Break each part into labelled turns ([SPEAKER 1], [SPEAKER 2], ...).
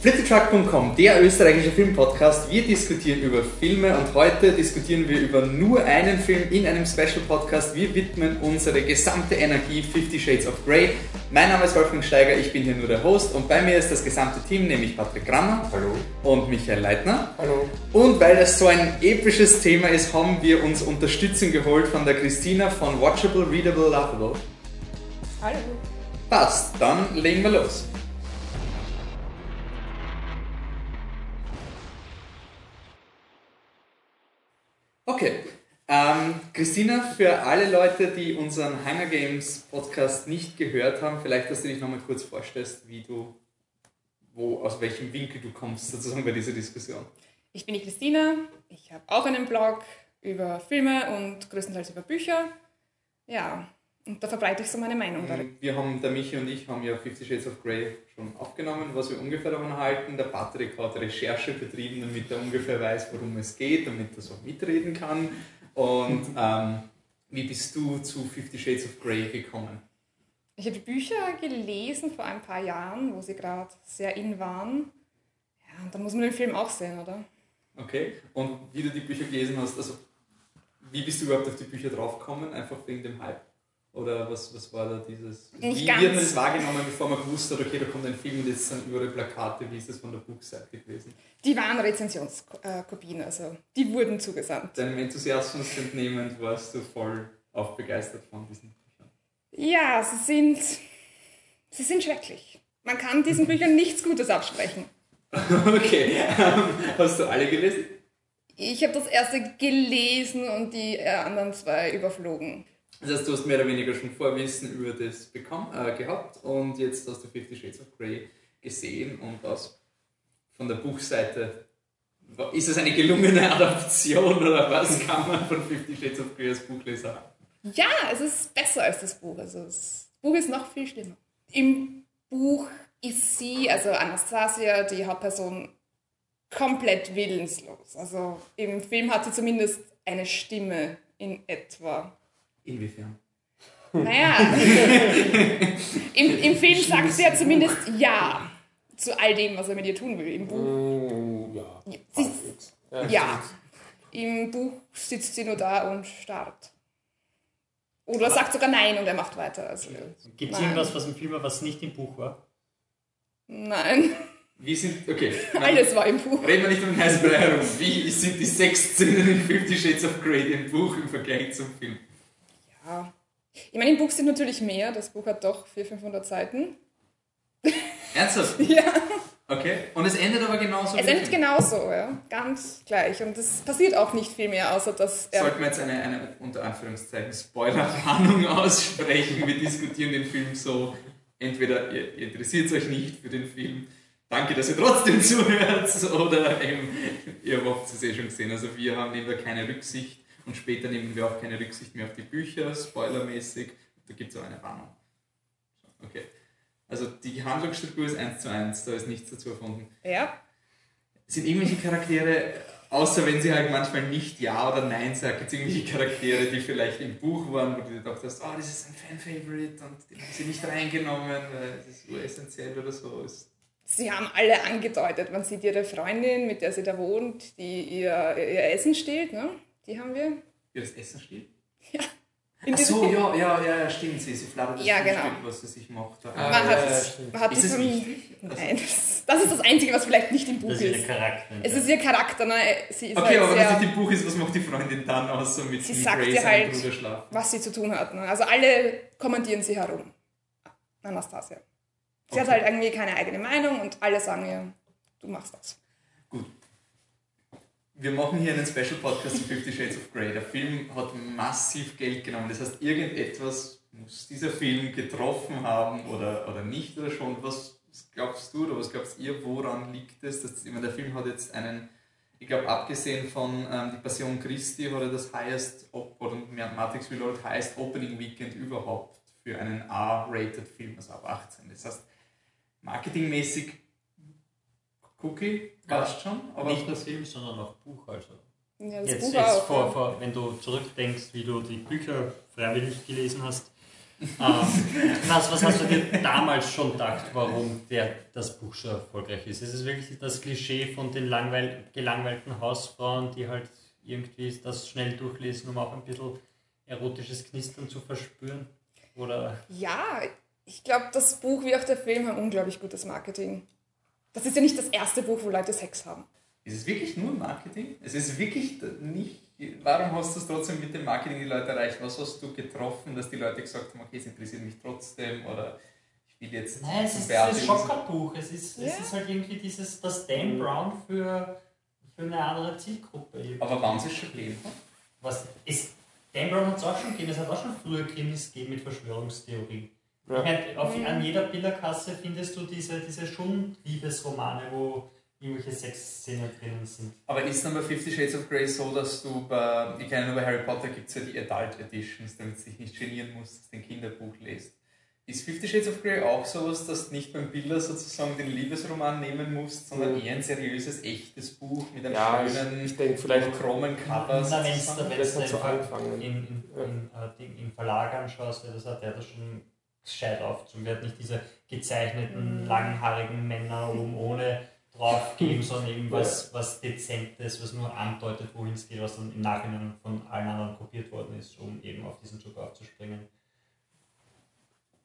[SPEAKER 1] Flittertruck.com, der österreichische Filmpodcast. Wir diskutieren über Filme und heute diskutieren wir über nur einen Film in einem Special Podcast. Wir widmen unsere gesamte Energie Fifty Shades of Grey. Mein Name ist Wolfgang Steiger, ich bin hier nur der Host und bei mir ist das gesamte Team, nämlich Patrick Grammer
[SPEAKER 2] Hallo.
[SPEAKER 1] und Michael Leitner.
[SPEAKER 2] Hallo.
[SPEAKER 1] Und weil das so ein episches Thema ist, haben wir uns Unterstützung geholt von der Christina von Watchable, Readable, Lovable.
[SPEAKER 3] Hallo.
[SPEAKER 1] Passt, dann legen wir los. Okay. Ähm, Christina, für alle Leute, die unseren Hunger Games Podcast nicht gehört haben, vielleicht, dass du dich nochmal kurz vorstellst, wie du, wo, aus welchem Winkel du kommst, sozusagen bei dieser Diskussion.
[SPEAKER 3] Ich bin die Christina. Ich habe auch einen Blog über Filme und größtenteils über Bücher. Ja, und da verbreite ich so meine Meinung darin.
[SPEAKER 1] Wir haben, der Michi und ich haben ja Fifty Shades of Grey schon aufgenommen, was wir ungefähr davon halten. Der Patrick hat Recherche betrieben, damit er ungefähr weiß, worum es geht, damit er so mitreden kann. Und ähm, wie bist du zu Fifty Shades of Grey gekommen?
[SPEAKER 3] Ich habe die Bücher gelesen vor ein paar Jahren, wo sie gerade sehr in waren. Ja, und da muss man den Film auch sehen, oder?
[SPEAKER 1] Okay. Und wie du die Bücher gelesen hast, also wie bist du überhaupt auf die Bücher draufgekommen? Einfach wegen dem Hype? Oder was, was war da dieses.
[SPEAKER 3] Nicht
[SPEAKER 1] wie
[SPEAKER 3] ganz.
[SPEAKER 1] wird man das wahrgenommen, bevor man gewusst hat, okay, da kommt ein Film und jetzt sind überall Plakate, wie ist das von der Buchseite gewesen?
[SPEAKER 3] Die waren Rezensionskopien, also die wurden zugesandt.
[SPEAKER 1] Deinem Enthusiasmus entnehmend warst du voll aufbegeistert von diesen Büchern.
[SPEAKER 3] Ja, sie sind, sie sind schrecklich. Man kann diesen Büchern nichts Gutes absprechen.
[SPEAKER 1] Okay, ähm, hast du alle gelesen?
[SPEAKER 3] Ich habe das erste gelesen und die äh, anderen zwei überflogen.
[SPEAKER 1] Das heißt, du hast mehr oder weniger schon Vorwissen über das bekommen, äh, gehabt und jetzt hast du Fifty Shades of Grey gesehen und das von der Buchseite. Ist es eine gelungene Adaption oder was kann man von Fifty Shades of Grey als Buchleser haben?
[SPEAKER 3] Ja, es ist besser als das Buch. Also das Buch ist noch viel schlimmer. Im Buch ist sie, also Anastasia, die Hauptperson, komplett willenslos. Also im Film hat sie zumindest eine Stimme in etwa.
[SPEAKER 1] Inwiefern?
[SPEAKER 3] Naja, im, im Film sagt sie ja zumindest Ja zu all dem, was er mit ihr tun will. Im Buch,
[SPEAKER 2] Mm, ja.
[SPEAKER 3] sie,
[SPEAKER 2] halbwegs.
[SPEAKER 3] ja, im Buch sitzt sie nur da und starrt. Oder sagt sogar Nein und er macht weiter. Also,
[SPEAKER 4] Gibt es irgendwas, was im Film war, was nicht im Buch war?
[SPEAKER 3] nein,
[SPEAKER 1] Wie sind. Okay. nein,
[SPEAKER 3] alles war im Buch.
[SPEAKER 1] Reden wir nicht um den heißen Brei herum. Wie sind die sechs Szenen in Fifty Shades of Grey im Buch im Vergleich zum Film?
[SPEAKER 3] Ja. Ich meine, im Buch sind natürlich mehr. Das Buch hat doch 400, 500 Seiten.
[SPEAKER 1] Ernsthaft?
[SPEAKER 3] Ja.
[SPEAKER 1] Okay. Und es endet aber genauso
[SPEAKER 3] Es endet
[SPEAKER 1] Film.
[SPEAKER 3] genauso, ja. Ganz gleich. Und es passiert auch nicht viel mehr, außer dass er.
[SPEAKER 1] Sollten wir jetzt eine, eine unter Anführungszeichen Spoilerwarnung aussprechen? Wir diskutieren den Film so, entweder ihr, ihr interessiert euch nicht für den Film, danke, dass ihr trotzdem zuhört, oder eben, ihr habt es eh schon gesehen. Also wir haben nehmen da keine Rücksicht und später nehmen wir auch keine Rücksicht mehr auf die Bücher, spoilermäßig. Da gibt es auch eine Warnung. Okay. Also die Handlungsstruktur ist eins zu eins, da ist nichts dazu erfunden.
[SPEAKER 3] Ja.
[SPEAKER 1] Sind irgendwelche Charaktere, außer wenn sie halt manchmal nicht Ja oder Nein sagt, gibt es irgendwelche Charaktere, die vielleicht im Buch waren, wo du dir gedacht hast, oh, das ist ein Fan-Favorite und den haben sie nicht reingenommen, weil das ist uressentiell oder so. Ist
[SPEAKER 3] Sie haben alle angedeutet. Man sieht ihre Freundin, mit der sie da wohnt, die ihr, ihr Essen stiehlt, ne? Die haben wir.
[SPEAKER 1] wie das Essen steht?
[SPEAKER 3] Ja. In
[SPEAKER 1] Ach so, ja, ja, ja, ja, stimmt. Sie, sie flattert das
[SPEAKER 3] Ja, genau.
[SPEAKER 1] was sie sich macht.
[SPEAKER 3] Man
[SPEAKER 2] Ah,
[SPEAKER 3] hat,
[SPEAKER 2] ja, ja,
[SPEAKER 3] man hat
[SPEAKER 1] Ist es wichtig? Also-
[SPEAKER 3] Nein, das, das ist das Einzige, was vielleicht nicht im Buch
[SPEAKER 4] Das ist
[SPEAKER 3] ist.
[SPEAKER 4] ihr Charakter.
[SPEAKER 3] Es ist ihr Charakter, ne? Sie ist
[SPEAKER 1] Okay,
[SPEAKER 3] halt
[SPEAKER 1] aber wenn
[SPEAKER 3] sehr,
[SPEAKER 1] es nicht im Buch ist, was macht die Freundin dann außer mit
[SPEAKER 3] Sie
[SPEAKER 1] mit
[SPEAKER 3] sagt
[SPEAKER 1] Grace und
[SPEAKER 3] halt- was sie zu tun hat. Ne? Also alle kommandieren sie herum. Anastasia. Sie hat
[SPEAKER 1] Okay.
[SPEAKER 3] halt irgendwie keine eigene Meinung und alle sagen ihr, du machst das.
[SPEAKER 1] Gut. Wir machen hier einen Special Podcast zu Fifty Shades of Grey. Der Film hat massiv Geld genommen. Das heißt, irgendetwas muss dieser Film getroffen haben oder, oder nicht oder schon. Was glaubst du oder was glaubst ihr, woran liegt es? Dass, ich meine, der Film hat jetzt einen, ich glaube, abgesehen von ähm, Die Passion Christi hat er das highest, oder Matrix Reloaded highest Opening Weekend überhaupt für einen A-rated Film, also ab 18. Das heißt, marketingmäßig Cookie passt schon, aber
[SPEAKER 4] Nicht nur Film, sondern auch Buch. Also.
[SPEAKER 3] Ja, das
[SPEAKER 4] Jetzt,
[SPEAKER 3] Buch
[SPEAKER 4] jetzt
[SPEAKER 3] auch.
[SPEAKER 4] vor,
[SPEAKER 3] ja.
[SPEAKER 4] vor, wenn du zurückdenkst, wie du die Bücher freiwillig gelesen hast, Ähm, was, was hast du dir damals schon gedacht, warum der, das Buch so erfolgreich ist? Ist es wirklich das Klischee von den langweil gelangweilten Hausfrauen, die halt irgendwie das schnell durchlesen, um auch ein bisschen erotisches Knistern zu verspüren? Oder
[SPEAKER 3] Ja, ich glaube, das Buch wie auch der Film haben unglaublich gutes Marketing. Das ist ja nicht das erste Buch, wo Leute Sex haben.
[SPEAKER 1] Ist es wirklich nur Marketing? Es ist wirklich nicht. Warum hast du es trotzdem mit dem Marketing die Leute erreicht? Was hast du getroffen, dass die Leute gesagt haben, okay, es interessiert mich trotzdem oder ich will jetzt.
[SPEAKER 4] Nein, es ist dieses
[SPEAKER 1] Use-
[SPEAKER 4] Schockerbuch. Es ist,
[SPEAKER 3] Ja.
[SPEAKER 4] es ist halt irgendwie dieses, das Dan Brown für, für eine andere Zielgruppe. irgendwie.
[SPEAKER 1] Aber wann es schon gegeben hat?
[SPEAKER 4] Was ist, Dan Brown hat es auch schon gegeben, es hat auch schon früher Krimis gegeben mit Verschwörungstheorien.
[SPEAKER 2] Ja.
[SPEAKER 4] Ich meine, auf, an jeder Bilderkasse findest du diese, diese Schon-Liebesromane, wo irgendwelche Sexszenen drinnen sind.
[SPEAKER 1] Aber ist dann bei Fifty Shades of Grey so, dass du bei, ich kenne nur bei Harry Potter gibt es ja die Adult Editions, damit du dich nicht genieren musst, dass du ein Kinderbuch lest. Ist Fifty Shades of Grey auch sowas, dass du nicht beim Bilder sozusagen den Liebesroman nehmen musst, sondern
[SPEAKER 2] Mhm.
[SPEAKER 1] eher ein seriöses, echtes Buch mit einem
[SPEAKER 2] Ja, ich,
[SPEAKER 1] schönen,
[SPEAKER 2] ich denke vielleicht,
[SPEAKER 1] monochromen Cover?
[SPEAKER 4] Na, wenn es
[SPEAKER 2] das hat so
[SPEAKER 4] in,
[SPEAKER 2] angefangen.
[SPEAKER 4] in, in, in, äh, Ding- im Verlag anschaust, ja, das hat der da schon gescheit aufgezogen. Der hat nicht diese gezeichneten,
[SPEAKER 3] Mhm.
[SPEAKER 4] langhaarigen Männer oben ohne draufgeben, sondern eben was, was Dezentes, was nur andeutet, wohin es geht, was dann im Nachhinein von allen anderen kopiert worden ist, um eben auf diesen Zug aufzuspringen.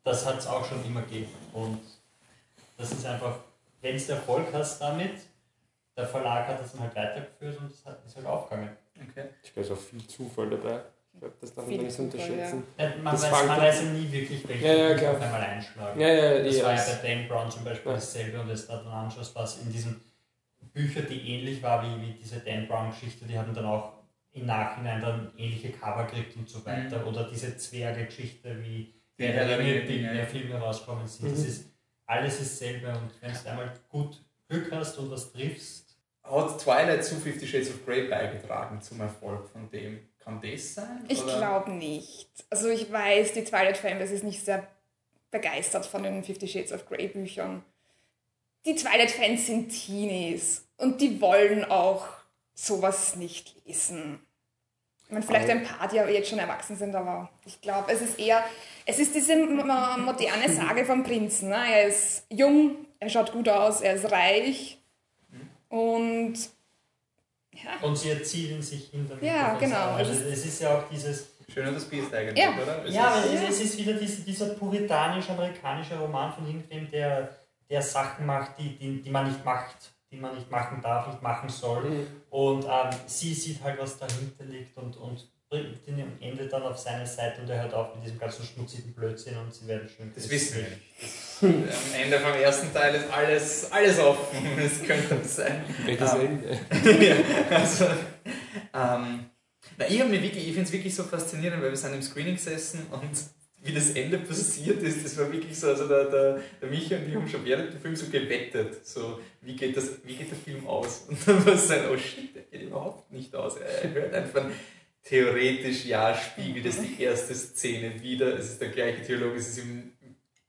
[SPEAKER 4] Das hat es auch schon immer gegeben. Und das ist einfach, wenn du Erfolg hast damit, der Verlag hat das dann halt weitergeführt und es hat- ist halt aufgegangen.
[SPEAKER 1] Okay.
[SPEAKER 2] ich glaube, ist auch viel Zufall dabei. Ich glaube, das darf man nicht unterschätzen.
[SPEAKER 4] Ja, Man,
[SPEAKER 2] Das
[SPEAKER 4] weiß, man
[SPEAKER 2] an-
[SPEAKER 4] weiß ja nie wirklich, welche
[SPEAKER 2] Ja, ja,
[SPEAKER 4] auf einmal einschlagen.
[SPEAKER 2] Ja, ja,
[SPEAKER 4] Das war ja bei Dan Brown zum Beispiel
[SPEAKER 2] Ja.
[SPEAKER 4] dasselbe und jetzt da dann anschaust, was in diesen Büchern, die ähnlich war wie, wie diese Dan Brown-Geschichte, die haben dann auch im Nachhinein dann ähnliche Cover gekriegt und so weiter. Oder diese Zwerge-Geschichte, wie
[SPEAKER 1] Die
[SPEAKER 4] die
[SPEAKER 1] Herr der Ringe
[SPEAKER 4] die
[SPEAKER 1] Dinge,
[SPEAKER 4] der. Filme rauskommen sind.
[SPEAKER 2] Mhm.
[SPEAKER 4] Das ist alles dasselbe und wenn du einmal gut Glück hast und was triffst,
[SPEAKER 1] Hat Twilight zu Fifty Shades of Grey beigetragen zum Erfolg von dem? Kann das sein?
[SPEAKER 3] Ich glaube nicht. Also ich weiß, die Twilight Fanbase ist nicht sehr begeistert von den Fifty Shades of Grey Büchern. Die Twilight Fans sind Teenies und die wollen auch sowas nicht lesen. Ich meine, vielleicht ein paar, die aber jetzt schon erwachsen sind, aber ich glaube, es ist eher, es ist diese mo- mo- moderne Sage vom Prinzen. Ne? Er ist jung, er schaut gut aus, er ist reich und ja,
[SPEAKER 4] und sie erzielen sich hin damit.
[SPEAKER 3] Ja, genau.
[SPEAKER 4] sagen. Also
[SPEAKER 3] Es
[SPEAKER 4] es ist ja auch dieses
[SPEAKER 1] Schön und das Biest eigentlich,
[SPEAKER 3] Ja.
[SPEAKER 1] oder? Es
[SPEAKER 4] Ja,
[SPEAKER 1] ist-
[SPEAKER 4] aber es ist wieder diese, dieser puritanisch-amerikanische Roman von irgendwem, der, der Sachen macht, die, die, die man nicht macht, die man nicht machen darf, nicht machen soll.
[SPEAKER 2] Mhm.
[SPEAKER 4] Und ähm, sie sieht halt, was dahinter liegt und, und bringt ihn am Ende dann auf seine Seite und er hört auf mit diesem ganzen schmutzigen Blödsinn und sie werden schön
[SPEAKER 1] Das wissen wir nicht. Am Ende vom ersten Teil ist alles, alles offen. Es könnte das sein.
[SPEAKER 2] Welches
[SPEAKER 1] Ah.
[SPEAKER 2] Ende?
[SPEAKER 1] ja, also, ähm, na, ich, hab mich wirklich- ich finde es wirklich so faszinierend, weil wir sind im Screening gesessen und wie das Ende passiert ist, das war wirklich so, also der, der, der Micha und ich haben schon während dem Film so gewettet, so wie geht, das, wie geht der Film aus? Und dann war es so, oh shit, der geht überhaupt nicht aus. Er hört einfach, theoretisch, ja, spiegelt es die erste Szene wieder, es ist der gleiche Dialog, es ist im,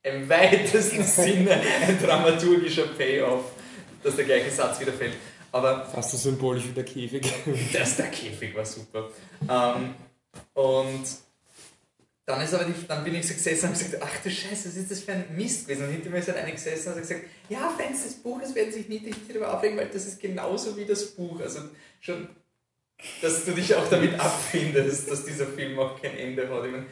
[SPEAKER 1] im weitesten Sinne ein dramaturgischer Payoff, dass der gleiche Satz wieder fällt. Aber
[SPEAKER 2] Fast so symbolisch wie der Käfig.
[SPEAKER 1] das, der Käfig war super. Ähm, und dann, ist aber die, dann bin ich so gesessen und habe gesagt, ach du Scheiße, was ist das für ein Mist gewesen? Und hinter mir ist halt eine gesessen und hat gesagt, ja, Fans des Buches werden sich nicht, nicht darüber aufregen, weil das ist genauso wie das Buch. Also schon, dass du dich auch damit abfindest, dass dieser Film auch kein Ende hat. Ich, meine,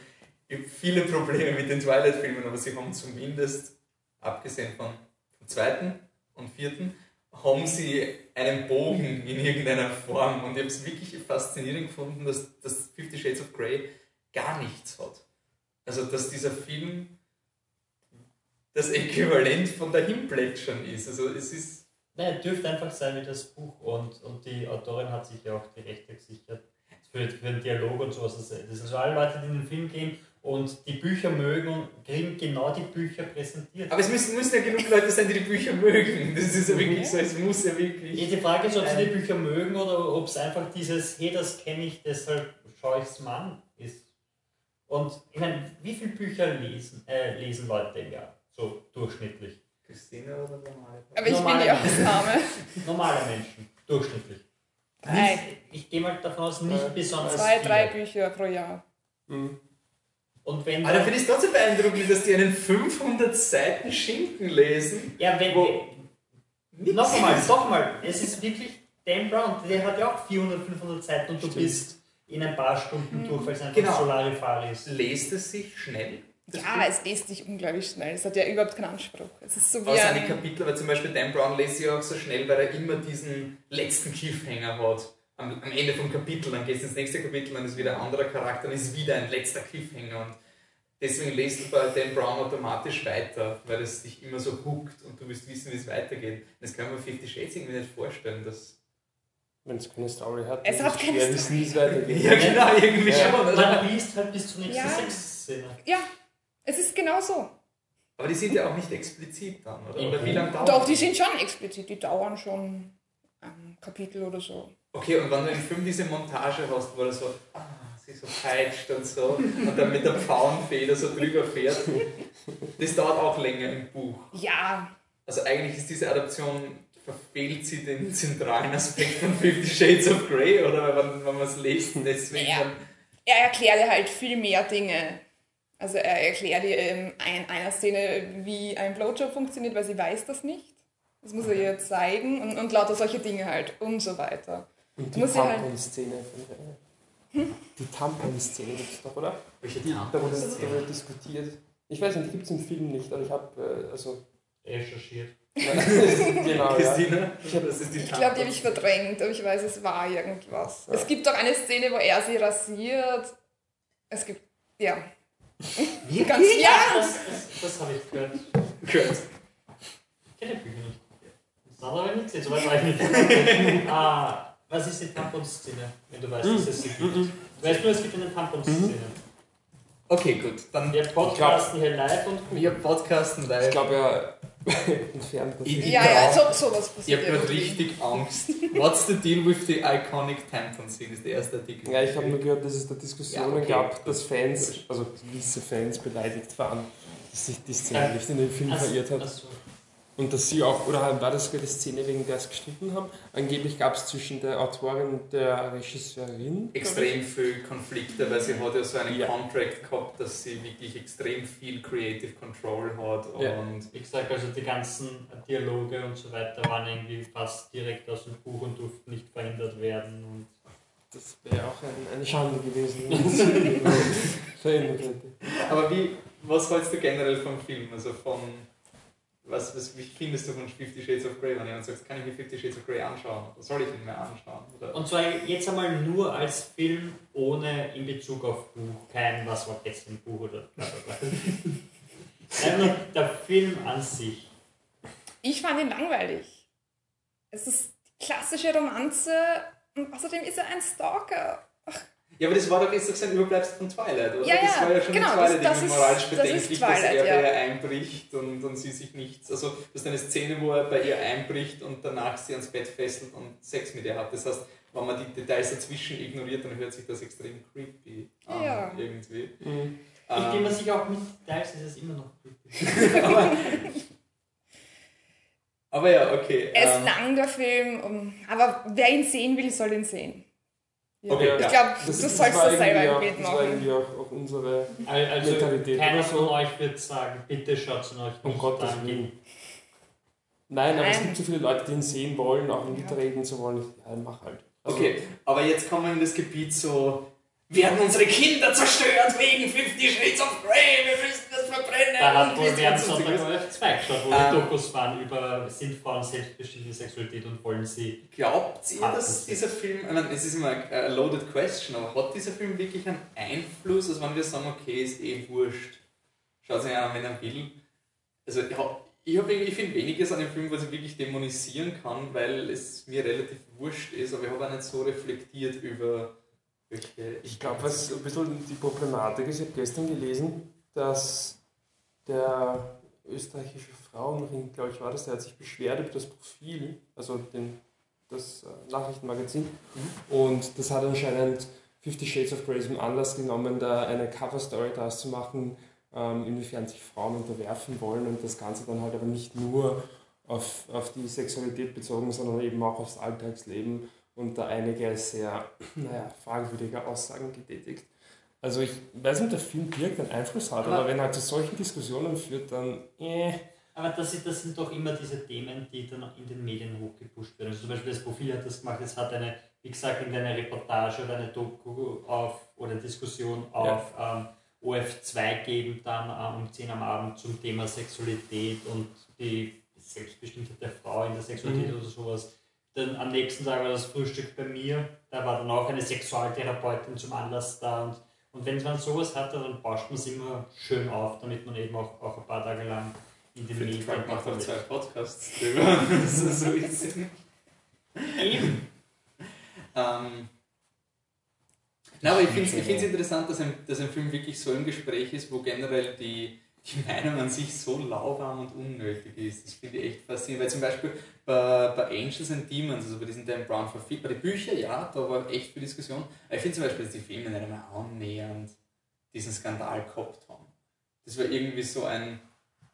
[SPEAKER 1] ich habe viele Probleme mit den Twilight-Filmen, aber sie haben zumindest, abgesehen von dem zweiten und vierten, haben sie einen Bogen in irgendeiner Form. Und ich habe es wirklich faszinierend gefunden, dass, dass Fifty Shades of Grey gar nichts hat. Also, dass dieser Film das Äquivalent von dahinplätschern ist. Also, es ist.
[SPEAKER 4] Nein, dürfte einfach sein wie das Buch und, und die Autorin hat sich ja auch die Rechte gesichert für, für den Dialog und sowas. Das ist also alle Leute, die in den Film gehen und die Bücher mögen und kriegen genau die Bücher präsentiert.
[SPEAKER 1] Aber es müssen, müssen ja genug Leute sein, die die Bücher mögen. Das ist ja wirklich so, es muss ja wirklich.
[SPEAKER 4] Die Frage ist, ob sie die Bücher mögen oder ob es einfach dieses, hey, das kenne ich, deshalb schaue ich es mal an ist. Und ich meine, wie viele Bücher lesen, äh, lesen Leute im Jahr? So durchschnittlich.
[SPEAKER 1] Christine oder normale?
[SPEAKER 3] aber ich bin die
[SPEAKER 4] Normale-
[SPEAKER 3] Ausnahme.
[SPEAKER 4] Normale Menschen, durchschnittlich. Nicht, ich gehe mal davon aus, nicht
[SPEAKER 2] Äh,
[SPEAKER 4] besonders
[SPEAKER 3] Zwei,
[SPEAKER 4] viele.
[SPEAKER 3] drei Bücher pro Jahr.
[SPEAKER 2] Mhm.
[SPEAKER 4] Und wenn
[SPEAKER 1] Aber da
[SPEAKER 4] dann-
[SPEAKER 1] finde ich es trotzdem beeindruckend, dass die einen 500 Seiten Schinken lesen.
[SPEAKER 4] Ja, wenn.
[SPEAKER 1] Wo-
[SPEAKER 4] Noch einmal, noch mal. Es ist wirklich Dan Brown, der hat ja auch 400, 500 Seiten und du
[SPEAKER 2] Stimmt.
[SPEAKER 4] bist in ein paar Stunden durch, weil es einfach
[SPEAKER 1] Genau.
[SPEAKER 4] Solarifari ist.
[SPEAKER 1] Lest es sich schnell?
[SPEAKER 3] Ja, es liest sich unglaublich schnell. Es hat ja überhaupt keinen Anspruch. Es ist so wie
[SPEAKER 1] Aus
[SPEAKER 3] ein...
[SPEAKER 1] Kapitel, weil zum Beispiel Dan Brown lest sich auch so schnell, weil er immer diesen letzten Cliffhanger hat. Am, am Ende vom Kapitel, dann geht es ins nächste Kapitel, dann ist wieder ein anderer Charakter, dann ist wieder ein letzter Cliffhanger. Und deswegen lest du bei Dan Brown automatisch weiter, weil es dich immer so hookt und du willst wissen, wie es weitergeht. Das kann man Fifty Shades irgendwie nicht vorstellen. Dass
[SPEAKER 2] Wenn es keine Story hat,
[SPEAKER 3] Es
[SPEAKER 2] dann
[SPEAKER 3] hat keine
[SPEAKER 2] schwer wissen, wie es weitergeht.
[SPEAKER 1] ja, genau, irgendwie
[SPEAKER 2] Ja.
[SPEAKER 1] schon.
[SPEAKER 4] Man liest halt bis zur nächsten
[SPEAKER 3] Ja.
[SPEAKER 4] Sexszene.
[SPEAKER 3] Ja, es ist genau so.
[SPEAKER 1] aber die sind ja auch nicht explizit dann, oder? Oder wie lange dauert
[SPEAKER 3] Doch, die sind schon explizit. Die dauern schon ein Kapitel oder so.
[SPEAKER 1] Okay, und wenn du im Film diese Montage hast, wo er so, ah, sie so peitscht und so, und dann mit der Pfauenfeder so drüber fährt, das dauert auch länger im Buch.
[SPEAKER 3] Ja,
[SPEAKER 1] Also eigentlich ist diese Adaption, verfehlt sie den zentralen Aspekt von Fifty Shades of Grey, oder wenn, wenn man es liest, deswegen
[SPEAKER 3] Ja. er erklärt halt viel mehr Dinge. Also er erklärt dir in ein, einer Szene, wie ein Blowjob funktioniert, weil sie weiß das nicht. Das muss er ihr zeigen und, und lauter solche Dinge halt und so weiter.
[SPEAKER 2] Und die
[SPEAKER 3] Muss ich halt-
[SPEAKER 2] Tampon-Szene. von der- Die Tampon-Szene gibt es doch, oder?
[SPEAKER 1] welche
[SPEAKER 2] Da wurde, da wurde diskutiert. Ich weiß nicht, die gibt es im Film nicht, aber ich habe, äh, also,
[SPEAKER 4] Recherchiert.
[SPEAKER 2] genau, ja.
[SPEAKER 1] Christina, das ist die
[SPEAKER 3] Ich glaube, die habe ich verdrängt, aber ich weiß, es war irgendwas. Es gibt doch eine Szene, wo er sie rasiert. Es gibt, ja. Ganz, ja!
[SPEAKER 4] Das, das, das habe ich gehört.
[SPEAKER 1] gehört.
[SPEAKER 4] Ich kenne die Bücher nicht. Das andere habe ich nicht gesehen, soweit war ich nicht. ah, was ist die Tampon-Szene, wenn du weißt, dass es sie gibt? Du weißt nur, es gibt eine Tampon-Szene.
[SPEAKER 1] Okay, gut, dann
[SPEAKER 4] Wir podcasten hier live und
[SPEAKER 1] wir podcasten live.
[SPEAKER 2] Ich glaube ja, entfernt
[SPEAKER 1] Ich-.
[SPEAKER 3] Ja, ja, so, sowas
[SPEAKER 1] Ich
[SPEAKER 3] passiert
[SPEAKER 1] habe gerade richtig Angst. What's the deal with the iconic tampon scene? ist der erste Artikel.
[SPEAKER 2] Ja, ich habe nur gehört, dass es da Diskussionen
[SPEAKER 1] Ja, okay.
[SPEAKER 2] gab, dass Fans, also gewisse Fans beleidigt waren, dass sich die Szene nicht in den Film
[SPEAKER 4] Ach,
[SPEAKER 2] verirrt hat.
[SPEAKER 4] ach so.
[SPEAKER 2] Und dass sie auch, oder war das sogar die Szene, wegen der es gestritten haben? Angeblich gab es zwischen der Autorin und der Regisseurin.
[SPEAKER 1] extrem viel Konflikte, weil sie hat ja so einen
[SPEAKER 2] Ja.
[SPEAKER 1] Contract gehabt, dass sie wirklich extrem viel Creative Control hat
[SPEAKER 2] Ja.
[SPEAKER 1] und
[SPEAKER 4] Wie gesagt, also die ganzen Dialoge und so weiter waren irgendwie fast direkt aus dem Buch und durften nicht verändert werden. Und
[SPEAKER 2] Das wäre auch ein, eine Schande gewesen, wenn sie verändert hätte.
[SPEAKER 1] aber wie, was hältst du generell vom Film? Also von was, was wie findest du von Fifty Shades of Grey, wenn jemand sagt, kann ich mir Fifty Shades of Grey anschauen? Oder soll ich ihn mir anschauen? Oder?
[SPEAKER 4] Und zwar jetzt einmal nur als Film ohne in Bezug auf Buch, kein was war gestern im Buch oder bla bla bla. Einfach nur der Film an sich.
[SPEAKER 3] Ich fand ihn langweilig. Es ist die klassische Romanze und außerdem ist er ein Stalker.
[SPEAKER 1] Ja, aber das war doch jetzt doch sein Überbleibsel von Twilight, oder?
[SPEAKER 3] Ja,
[SPEAKER 1] das war ja schon
[SPEAKER 3] genau,
[SPEAKER 1] in
[SPEAKER 3] das-
[SPEAKER 1] Twilight
[SPEAKER 3] das ist-
[SPEAKER 1] moralisch
[SPEAKER 3] das ist
[SPEAKER 1] bedenklich, dass
[SPEAKER 3] Twilight,
[SPEAKER 1] er
[SPEAKER 3] ja.
[SPEAKER 1] bei ihr einbricht und, und sie sich nichts. Also, das ist eine Szene, wo er bei ihr einbricht und danach sie ans Bett fesselt und Sex mit ihr hat. Das heißt, wenn man die Details dazwischen ignoriert, dann hört sich das extrem creepy an.
[SPEAKER 3] Ja.
[SPEAKER 1] Irgendwie.
[SPEAKER 2] Mhm.
[SPEAKER 4] Ich bin
[SPEAKER 1] Ähm,
[SPEAKER 4] mir sicher, auch mit Details ist es immer noch creepy.
[SPEAKER 1] aber, aber ja, okay.
[SPEAKER 3] Er ist
[SPEAKER 1] ähm,
[SPEAKER 3] lang, der Film, aber wer ihn sehen will, soll ihn sehen. Ja.
[SPEAKER 1] Okay,
[SPEAKER 3] ich
[SPEAKER 1] ja.
[SPEAKER 3] glaube, du sollst das selber
[SPEAKER 2] irgendwie
[SPEAKER 3] im
[SPEAKER 2] auch,
[SPEAKER 3] Bild
[SPEAKER 2] Das war
[SPEAKER 3] machen.
[SPEAKER 2] irgendwie auch, auch unsere
[SPEAKER 4] Al- Also
[SPEAKER 2] Mentalität
[SPEAKER 4] keiner von euch wird sagen, bitte schaut es euch
[SPEAKER 2] Um
[SPEAKER 4] nicht
[SPEAKER 2] Gottes
[SPEAKER 4] an.
[SPEAKER 2] Willen. Nein, aber es
[SPEAKER 3] Nein.
[SPEAKER 2] gibt so viele Leute, die ihn sehen wollen, auch
[SPEAKER 3] Ja.
[SPEAKER 2] mitreden zu wollen. Ja, mach halt. Also,
[SPEAKER 1] Okay, aber jetzt kommen wir in das Gebiet so, werden unsere Kinder zerstört wegen Fifty Shades of Grey, wir müssen das verbrennen.
[SPEAKER 4] Da hat wohl
[SPEAKER 1] sonstiges.
[SPEAKER 4] Sonntag auf 2 geschaut, wo
[SPEAKER 1] Ähm.
[SPEAKER 4] die Dokus waren über, sind Frauen selbstbestimmte Sexualität und wollen sie.
[SPEAKER 1] Glaubt ihr, dass
[SPEAKER 4] das-
[SPEAKER 1] dieser Film, ich meine, es ist immer eine loaded question, aber hat dieser Film wirklich einen Einfluss, als wenn wir sagen, okay, ist eh wurscht, schaut sich an, wenn er will? Also, ja, ich, hab irgendwie- ich finde weniges an dem Film, was ich wirklich dämonisieren kann, weil es mir relativ wurscht ist, aber ich habe auch nicht so reflektiert über welche.
[SPEAKER 2] Ich glaube, was ein bisschen die Problematik ist, ich habe gestern gelesen, dass der österreichische Frauenring, glaube ich, war das, der hat sich beschwert über das Profil, also den, das äh, Nachrichtenmagazin. Und das hat anscheinend Fifty Shades of Grey zum Anlass genommen, da eine Coverstory daraus zu machen, ähm, inwiefern sich Frauen unterwerfen wollen und das Ganze dann halt aber nicht nur auf, auf die Sexualität bezogen, sondern eben auch aufs Alltagsleben und da einige sehr naja, fragwürdige Aussagen getätigt. Also ich weiß nicht, ob der Film direkt einen Einfluss hat, aber,
[SPEAKER 4] Aber-
[SPEAKER 2] wenn er zu solchen Diskussionen führt, dann äh,
[SPEAKER 4] Aber das, sind- das sind doch immer diese Themen, die dann in den Medien hochgepusht werden. Also zum Beispiel das Profil hat das gemacht, es hat eine, wie gesagt, irgendeine Reportage oder eine Doku auf oder eine Diskussion auf ähm, OF2 geben, dann ähm, um 10 am Abend zum Thema Sexualität und die Selbstbestimmtheit der Frau in der Sexualität
[SPEAKER 2] Mhm.
[SPEAKER 4] oder sowas. Dann am nächsten Tag war das Frühstück bei mir, da war dann auch eine Sexualtherapeutin zum Anlass da und, und wenn man sowas hat, dann bauscht man es immer schön auf, damit man eben auch, auch ein paar Tage lang in den Medien
[SPEAKER 1] Truck macht auch zwei Podcasts drüber. das ist so ist.
[SPEAKER 4] Eben.
[SPEAKER 1] Ähm, na, aber ich finde es interessant, dass ein, dass ein Film wirklich so im Gespräch ist, wo generell die, die Meinung an sich so lauwarm und unnötig ist. Das finde ich echt faszinierend. Weil zum Beispiel bei, bei Angels and Demons, also bei diesen Dan Brown verfilmt, bei den Büchern, ja, da war echt viel Diskussion. Aber ich finde zum Beispiel, dass die Filme nicht einmal annähernd diesen Skandal gehabt haben. Das war irgendwie so ein.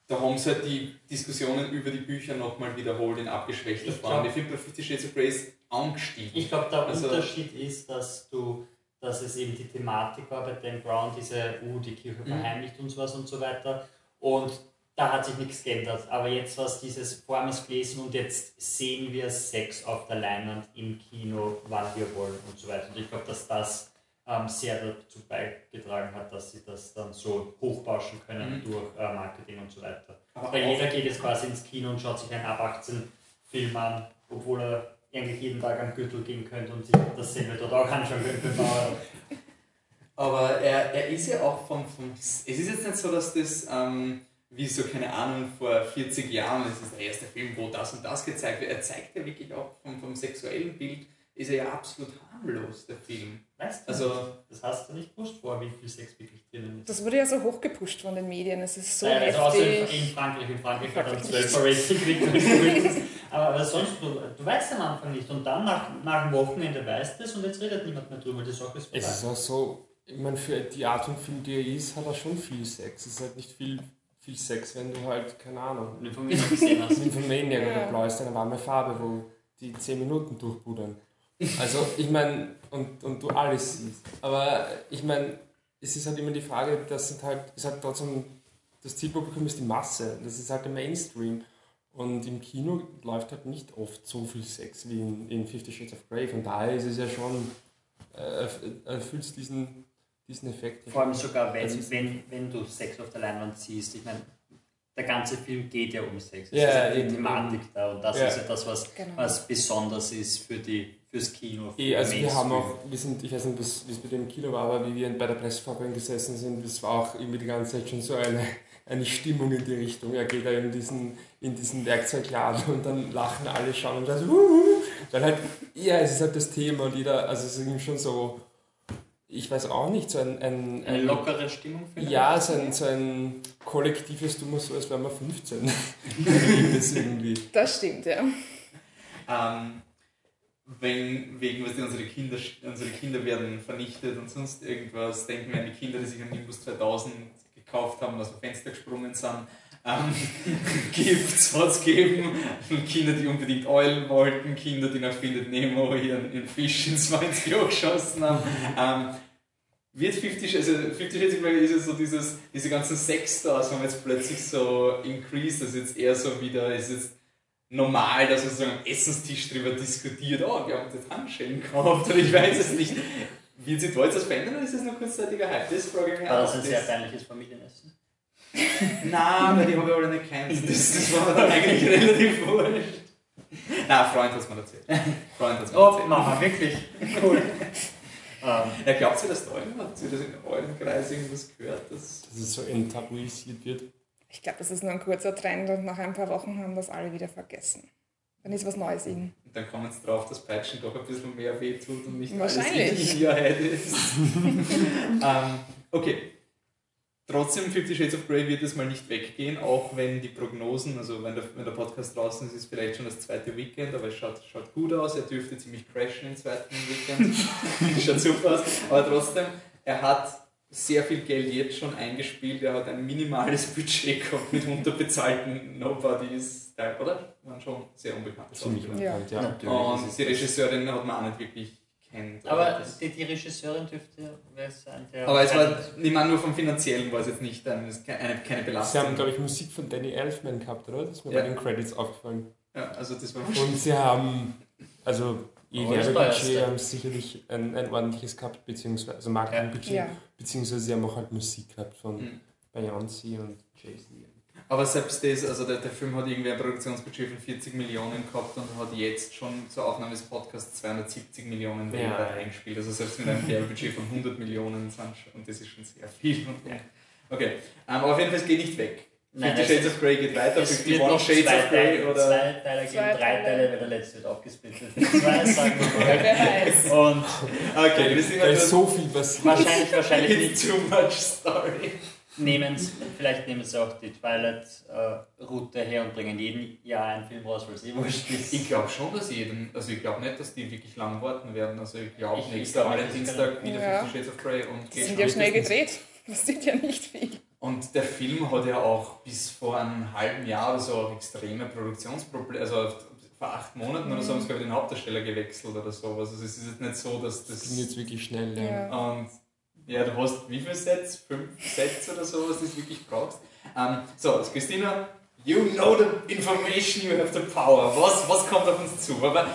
[SPEAKER 1] Da haben sie halt die Diskussionen über die Bücher nochmal wiederholt in abgeschwächter Form. Ich finde bei Fifty Shades of Grey angestiegen.
[SPEAKER 4] Ich glaube, der
[SPEAKER 1] Also-
[SPEAKER 4] Unterschied ist, dass du, dass es eben die Thematik war bei Dan Brown, diese, uh, die Kirche
[SPEAKER 1] Mhm.
[SPEAKER 4] verheimlicht und sowas und so weiter. Und da hat sich nichts geändert. Aber jetzt war es dieses vor uns gelesen und jetzt sehen wir Sex auf der Leinwand im Kino, wann wir wollen und so weiter. Und ich glaube, dass das ähm, sehr dazu beigetragen hat, dass sie das dann so hochbauschen können
[SPEAKER 1] Mhm.
[SPEAKER 4] durch äh, Marketing und so weiter.
[SPEAKER 1] Aber
[SPEAKER 4] Weil jeder geht jetzt quasi ins Kino und schaut sich einen ab 18 Film an, obwohl er eigentlich jeden Tag am Gürtel gehen könnte und sich dasselbe dort auch anschauen könnte. Aber
[SPEAKER 1] Aber er, er ist ja auch vom, vom. Es ist jetzt nicht so, dass das, ähm, wie so, keine Ahnung, vor 40 Jahren, das ist der erste Film, wo das und das gezeigt wird. Er zeigt ja wirklich auch vom, vom sexuellen Bild, ist er ja absolut harmlos, der Film.
[SPEAKER 4] Weißt du,
[SPEAKER 1] Also-
[SPEAKER 4] das hast du nicht gewusst vor, wie viel Sex wirklich drinnen ist.
[SPEAKER 3] Das wurde ja so hochgepusht von den Medien. Es ist so
[SPEAKER 4] Nein, also außer in,
[SPEAKER 3] heftig.
[SPEAKER 4] in Frankreich, in Frankreich hat er
[SPEAKER 3] Frankreich
[SPEAKER 4] 12 Rating gekriegt. aber, sonst, du, du weißt am Anfang nicht. Und dann nach, nach dem Wochenende weißt du es und jetzt redet niemand mehr drüber. Die Sache ist
[SPEAKER 2] es ist auch so, ich meine, für die Art von Film, die er ist, hat er schon viel Sex. Es ist halt nicht viel, viel Sex, wenn du halt, keine Ahnung,
[SPEAKER 4] noch gesehen hast.
[SPEAKER 2] Nymphomaniac
[SPEAKER 3] Ja.
[SPEAKER 2] oder Blau ist eine warme Farbe, wo die 10 Minuten durchpudern. Also, ich meine, und, und du alles siehst. Aber ich meine, es ist halt immer die Frage, das sind halt, ist halt trotzdem, das Zielpublikum ist die Masse, das ist halt der Mainstream. Und im Kino läuft halt nicht oft so viel Sex wie in, in Fifty Shades of Grey. Von daher ist es ja schon, äh, erf- erfüllt diesen, diesen Effekt.
[SPEAKER 4] Vor allem sogar, wenn,
[SPEAKER 2] ist-
[SPEAKER 4] wenn, wenn du Sex auf der Leinwand siehst. Ich meine, der ganze Film geht ja um Sex. Es
[SPEAKER 2] Ja,
[SPEAKER 4] ist ja die Thematik da und das
[SPEAKER 2] Ja.
[SPEAKER 4] ist ja das, was,
[SPEAKER 3] Genau.
[SPEAKER 4] was besonders ist für die, fürs Kino. Für
[SPEAKER 2] Eh, also wir haben auch, wir sind, ich weiß nicht, bis- wie es mit dem Kino war, aber wie wir bei der Presseverführung gesessen sind, das war auch irgendwie die ganze Zeit schon so eine, eine Stimmung in die Richtung. Er geht da in diesen, in diesen Werkzeugladen und dann lachen alle, schauen und sagen, Wuhu! weil halt, ja, es ist halt das Thema und jeder, also es ist irgendwie schon so, ich weiß auch nicht, so ein, ein,
[SPEAKER 4] Eine
[SPEAKER 2] ein
[SPEAKER 4] lockere Stimmung vielleicht?
[SPEAKER 2] ja, so ein, so ein kollektives, du musst so, als wären wir 15. Gibt es irgendwie.
[SPEAKER 3] Das stimmt, ja.
[SPEAKER 1] Ähm, wenn, wegen, was unsere Kinder, unsere Kinder werden vernichtet und sonst irgendwas, denken wir an die Kinder, die sich an Nimbus 2000 gekauft haben, aus dem Fenster gesprungen sind. Ähm, Gifts hat es gegeben, Kinder, die unbedingt Eulen wollten, Kinder, die nach Findet Nemo ihren, ihren Fisch ins 20 Jahr geschossen haben. Ähm, wird 50, also 50 Shades of Grey ist ja so dieses, diese ganzen Sexstars haben jetzt plötzlich so increased, also jetzt eher so wieder, ist jetzt normal, dass man so am Essenstisch drüber diskutiert, oh, wir haben jetzt Handschellen gekauft, oder ich weiß es nicht. Wird sich da jetzt was verändern oder ist das nur kurzzeitiger Hype? Das frage ich mich
[SPEAKER 4] War das
[SPEAKER 1] auch.
[SPEAKER 4] ein sehr peinliches Familienessen?
[SPEAKER 1] Nein, weil die habe ich alle nicht kennt. Das, das war mir dann eigentlich relativ wurscht. Nein, ein Freund hat es mir erzählt. Freund hat es mir
[SPEAKER 4] Oh,
[SPEAKER 1] erzählt.
[SPEAKER 4] Mama, wirklich? Cool. ähm,
[SPEAKER 1] Ja, glaubt ihr das da irgendwann? Hat sie das in eurem Kreis irgendwas gehört? Das
[SPEAKER 2] Dass es so enttabuisiert wird.
[SPEAKER 3] Ich glaube, das ist nur ein kurzer Trend und nach ein paar Wochen haben das alle wieder vergessen. Dann ist was Neues in.
[SPEAKER 1] und dann kommen sie drauf, dass Peitschen doch ein bisschen mehr wehtut und nicht
[SPEAKER 3] Wahrscheinlich.
[SPEAKER 1] alles in Wahrheit ist. ähm, okay. Trotzdem, Fifty Shades of Grey wird es mal nicht weggehen, auch wenn die Prognosen, also wenn der, wenn der Podcast draußen ist, ist vielleicht schon das zweite Weekend, aber es schaut, schaut gut aus, er dürfte ziemlich crashen im zweiten Weekend. schaut super aus. Aber trotzdem, er hat sehr viel Geld jetzt schon eingespielt, er hat ein minimales Budget gehabt mit unterbezahlten Nobodies, oder? Waren schon sehr unbekannte
[SPEAKER 2] Ziemlich unbekannt, ja.
[SPEAKER 4] natürlich.
[SPEAKER 1] Und die Regisseurin hat man auch nicht wirklich kennt.
[SPEAKER 4] Aber
[SPEAKER 1] das,
[SPEAKER 4] die, die Regisseurin dürfte wer sein, der.
[SPEAKER 1] aber es war, ich meine, nur vom Finanziellen war es jetzt nicht ein, es keine, keine
[SPEAKER 2] Sie
[SPEAKER 1] Belastung.
[SPEAKER 2] haben, glaube ich, Musik von Danny Elfman gehabt, oder? Das ist mir
[SPEAKER 1] Ja.
[SPEAKER 2] bei den Credits aufgefallen.
[SPEAKER 1] ja, also das war
[SPEAKER 2] Und sie haben, also
[SPEAKER 4] das
[SPEAKER 2] Werbebudget haben sicherlich ein, ein ordentliches gehabt, beziehungsweise also Marketingbudget,
[SPEAKER 3] Ja.
[SPEAKER 2] beziehungsweise sie haben auch halt Musik gehabt von
[SPEAKER 1] Mhm.
[SPEAKER 2] Beyoncé und Jay-Z.
[SPEAKER 1] Aber selbst das, also der, der Film hat irgendwie ein Produktionsbudget von 40 Millionen gehabt und hat jetzt schon zur Aufnahme des Podcasts 270 Millionen
[SPEAKER 2] Ja.
[SPEAKER 1] eingespielt. Also selbst mit einem Werbebudget von 100 Millionen sind schon, und das ist schon sehr viel. Okay, ähm, aber auf jeden Fall, es geht nicht weg.
[SPEAKER 4] Nein,
[SPEAKER 1] Fifty
[SPEAKER 4] es-
[SPEAKER 1] Shades of Grey geht weiter,
[SPEAKER 4] Es
[SPEAKER 1] 51
[SPEAKER 4] wird noch
[SPEAKER 1] Shades of Grey
[SPEAKER 4] Teile,
[SPEAKER 1] oder...
[SPEAKER 4] zwei Teile geben,
[SPEAKER 3] Zwei
[SPEAKER 4] drei
[SPEAKER 3] Teile.
[SPEAKER 4] Teile, weil der letzte wird aufgesplittet. Zwei sagen wir mal. Und
[SPEAKER 1] Okay, wir sind
[SPEAKER 2] Da
[SPEAKER 1] halt
[SPEAKER 2] ist so viel passiert.
[SPEAKER 4] wahrscheinlich, wahrscheinlich nicht.
[SPEAKER 1] too much story.
[SPEAKER 4] Nehmen sie- vielleicht nehmen sie auch die Twilight-Route her und bringen jeden Jahr einen Film raus, weil es eh wurscht ist.
[SPEAKER 1] Ich glaube schon, dass jeden, also ich glaube nicht, dass die wirklich lang warten werden. Also ich glaube,
[SPEAKER 4] das
[SPEAKER 1] Valentinstag wieder
[SPEAKER 3] Ja.
[SPEAKER 1] Fifty Shades of Grey und
[SPEAKER 3] Die
[SPEAKER 1] geht
[SPEAKER 3] sind ja schnell gedreht. Das sind ja nicht viel.
[SPEAKER 1] Und der Film hat ja auch bis vor einem halben Jahr oder so auch extreme Produktionsprobleme, also vor acht Monaten oder so haben sie, glaube ich, den Hauptdarsteller gewechselt oder sowas. Also es ist jetzt nicht so, dass
[SPEAKER 2] Das
[SPEAKER 1] das...
[SPEAKER 2] ging jetzt wirklich schnell. Ja.
[SPEAKER 3] Ja.
[SPEAKER 1] Und ja, du hast wie viele Sets? Fünf Sets oder so, was du wirklich brauchst. Ähm, so, also Christina, you know the information, you have the power. Was, was kommt auf uns zu? Aber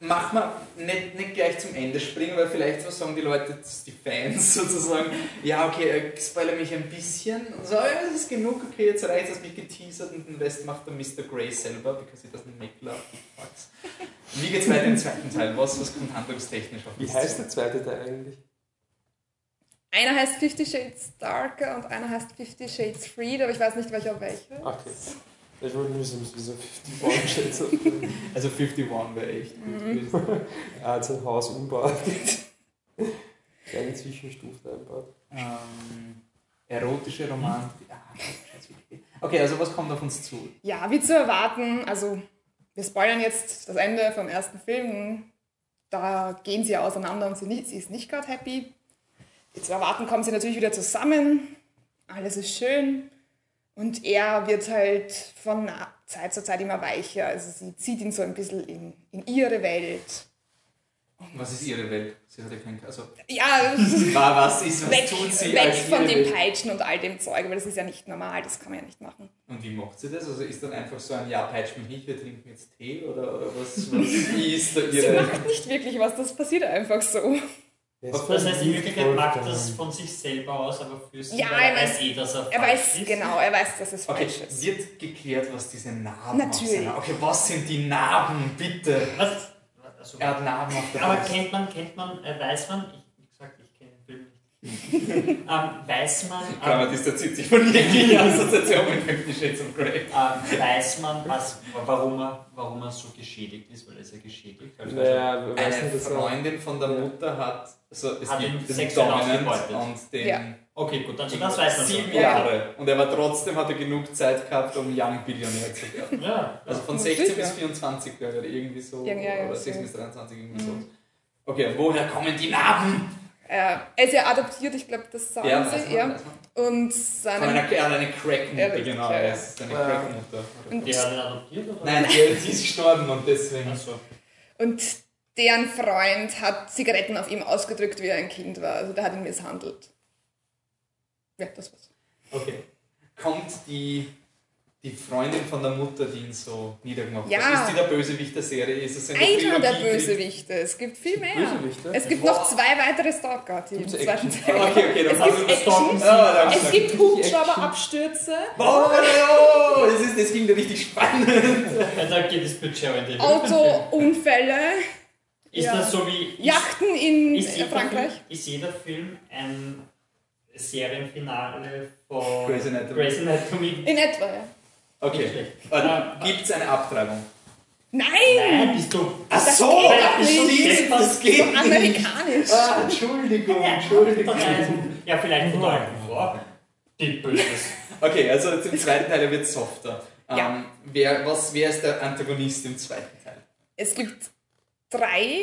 [SPEAKER 1] mach mal nicht, nicht gleich zum Ende springen, weil vielleicht was sagen die Leute, die Fans sozusagen, ja, okay, äh, spoiler mich ein bisschen. Und so, ja, das ist genug, okay, jetzt reicht es, mich geteasert und den Rest macht der Mr. Grey selber, because he doesn't make love, fucks. Wie geht's weiter im zweiten Teil? Was, was kommt handlungstechnisch auf
[SPEAKER 2] Wie heißt der zweite Teil eigentlich?
[SPEAKER 3] Einer heißt Fifty Shades Darker und einer heißt Fifty Shades Freed, aber ich weiß nicht welcher welcher.
[SPEAKER 2] Okay. Ich wollte nur wissen, wieso 51 Shades of Grey.
[SPEAKER 1] Also 51 wäre echt gut gewesen.
[SPEAKER 2] Er hat sein Haus umgebaut. Kleine Zwischenstufe einbaut.
[SPEAKER 1] Ähm, erotische Romantik. Ah, scheiß Wikipedia. okay, also was kommt auf uns zu?
[SPEAKER 3] Ja, wie zu erwarten, also wir spoilern jetzt das Ende vom ersten Film. Da gehen sie auseinander und sie, nicht, sie ist nicht gerade happy. Wie zu erwarten kommen sie natürlich wieder zusammen. Alles ist schön. Und er wird halt von Zeit zu Zeit immer weicher. Also sie zieht ihn so ein bisschen in, in ihre Welt.
[SPEAKER 1] Was ist ihre Welt? Sie hat ja kein... Also,
[SPEAKER 3] Ja,
[SPEAKER 1] war was ist, was
[SPEAKER 3] weg,
[SPEAKER 1] tut sie
[SPEAKER 3] weg von dem
[SPEAKER 1] Welt?
[SPEAKER 3] Peitschen und all dem Zeug, weil das ist ja nicht normal, das kann man ja nicht machen.
[SPEAKER 1] Und wie macht sie das? Also ist dann einfach so ein, ja, peitscht mich nicht, wir trinken jetzt Tee? Oder, oder was, was wie ist da
[SPEAKER 3] Sie
[SPEAKER 1] ihre...
[SPEAKER 3] macht nicht wirklich was, das passiert einfach so.
[SPEAKER 4] Das heißt, in Wirklichkeit macht das von sich selber aus, aber für sie,
[SPEAKER 3] Ja,
[SPEAKER 4] weil er weiß eh, dass er
[SPEAKER 3] Er
[SPEAKER 4] falsch
[SPEAKER 3] weiß,
[SPEAKER 4] ist.
[SPEAKER 3] genau, er weiß, dass es
[SPEAKER 1] Okay,
[SPEAKER 3] falsch ist.
[SPEAKER 1] wird geklärt, was diese Narben
[SPEAKER 3] Natürlich.
[SPEAKER 1] auf. Okay, was sind die Narben, bitte?
[SPEAKER 4] Was? Also,
[SPEAKER 1] Er hat Narben auf der
[SPEAKER 4] aber kennt man, kennt man, äh, weiß man, ich, wie gesagt, ich kenne den Film nicht. Ähm, weiß man,
[SPEAKER 1] Klar,
[SPEAKER 4] ähm,
[SPEAKER 1] distanziert sich von jeglicher Assoziation mit Fifty Shades of Grey.
[SPEAKER 4] ähm, weiß man, was, warum, er, warum er so geschädigt ist, weil er ist ja geschädigt. Also,
[SPEAKER 2] Naja,
[SPEAKER 1] Eine
[SPEAKER 2] nicht, er.
[SPEAKER 1] Freundin von der Mutter hat, also es
[SPEAKER 4] Hat
[SPEAKER 1] gibt den
[SPEAKER 4] sexuell ausgebeutet.
[SPEAKER 1] und den
[SPEAKER 3] Ja.
[SPEAKER 4] Okay, gut, also das weiß man
[SPEAKER 1] sieben
[SPEAKER 4] schon.
[SPEAKER 3] Ja.
[SPEAKER 1] Jahre. Und er war trotzdem, hat er genug Zeit gehabt, um Young Billionär zu werden.
[SPEAKER 4] Ja,
[SPEAKER 1] Also von
[SPEAKER 3] Ja,
[SPEAKER 1] 16
[SPEAKER 3] sicher.
[SPEAKER 1] bis 24, glaube ich, oder irgendwie so.
[SPEAKER 3] Ja, ja,
[SPEAKER 1] oder
[SPEAKER 3] so.
[SPEAKER 1] 16 bis 23, irgendwie so. Okay, woher kommen die Narben?
[SPEAKER 3] Äh, er ist ja adoptiert, ich glaube, das sagen
[SPEAKER 1] Ja,
[SPEAKER 3] sie.
[SPEAKER 1] man,
[SPEAKER 3] Ja.
[SPEAKER 1] man.
[SPEAKER 3] Und
[SPEAKER 1] Von
[SPEAKER 3] seine,
[SPEAKER 1] einer, er hat eine
[SPEAKER 3] Ja,
[SPEAKER 1] Crackmutter,
[SPEAKER 3] richtig,
[SPEAKER 1] genau.
[SPEAKER 3] ja,
[SPEAKER 1] Er
[SPEAKER 3] ja.
[SPEAKER 1] ist eine
[SPEAKER 2] Ja.
[SPEAKER 1] Crackmutter.
[SPEAKER 3] und,
[SPEAKER 4] Die hat ihn adoptiert, oder?
[SPEAKER 1] Nein, die, sie ist gestorben und deswegen.
[SPEAKER 4] Achso.
[SPEAKER 3] und deren Freund hat Zigaretten auf ihm ausgedrückt, wie er ein Kind war. Also der hat ihn misshandelt. Ja, das war's.
[SPEAKER 1] Okay. Kommt die, die Freundin von der Mutter, die ihn so niedergemacht
[SPEAKER 3] Ja.
[SPEAKER 1] hat? Ist die der Bösewicht der Serie? Ist es eine
[SPEAKER 3] Einer der? Bösewichte. Es gibt viel mehr.
[SPEAKER 2] Bösewichte?
[SPEAKER 3] Es gibt
[SPEAKER 1] Boah.
[SPEAKER 3] noch zwei weitere Stalker, die im zweiten? Teil.
[SPEAKER 1] Okay, okay, dann
[SPEAKER 3] Es
[SPEAKER 1] haben wir
[SPEAKER 3] Action.
[SPEAKER 1] Ah.
[SPEAKER 3] Es gibt. Hubschrauberabstürze,
[SPEAKER 1] Oh, oh, das, ist, das ging da richtig spannend.
[SPEAKER 4] Ja, da geht das Budget in die
[SPEAKER 3] Autounfälle,
[SPEAKER 4] Ist
[SPEAKER 3] Ja.
[SPEAKER 4] das so wie. Ist,
[SPEAKER 3] Yachten in
[SPEAKER 4] ist,
[SPEAKER 3] Frankreich.
[SPEAKER 4] Film, ist jeder Film ein Serienfinale von
[SPEAKER 1] Grey's Anatomy.
[SPEAKER 4] Grey's Anatomy?
[SPEAKER 3] In etwa, ja.
[SPEAKER 1] Okay.
[SPEAKER 4] Schlecht.
[SPEAKER 1] Gibt es eine Abtreibung?
[SPEAKER 3] Nein!
[SPEAKER 4] Nein, bist du.
[SPEAKER 1] Ach
[SPEAKER 3] Das
[SPEAKER 1] so,
[SPEAKER 3] geht
[SPEAKER 1] das stimmt, das
[SPEAKER 3] So
[SPEAKER 1] geht nicht.
[SPEAKER 3] amerikanisch.
[SPEAKER 1] Ah, Entschuldigung, Entschuldigung.
[SPEAKER 4] Ja, vielleicht von der alten Frau. Die Böses.
[SPEAKER 1] Okay, also zum zweiten Teil wird softer.
[SPEAKER 3] Ja.
[SPEAKER 1] Ähm, wer, was, wer ist der Antagonist im zweiten Teil?
[SPEAKER 3] Es gibt drei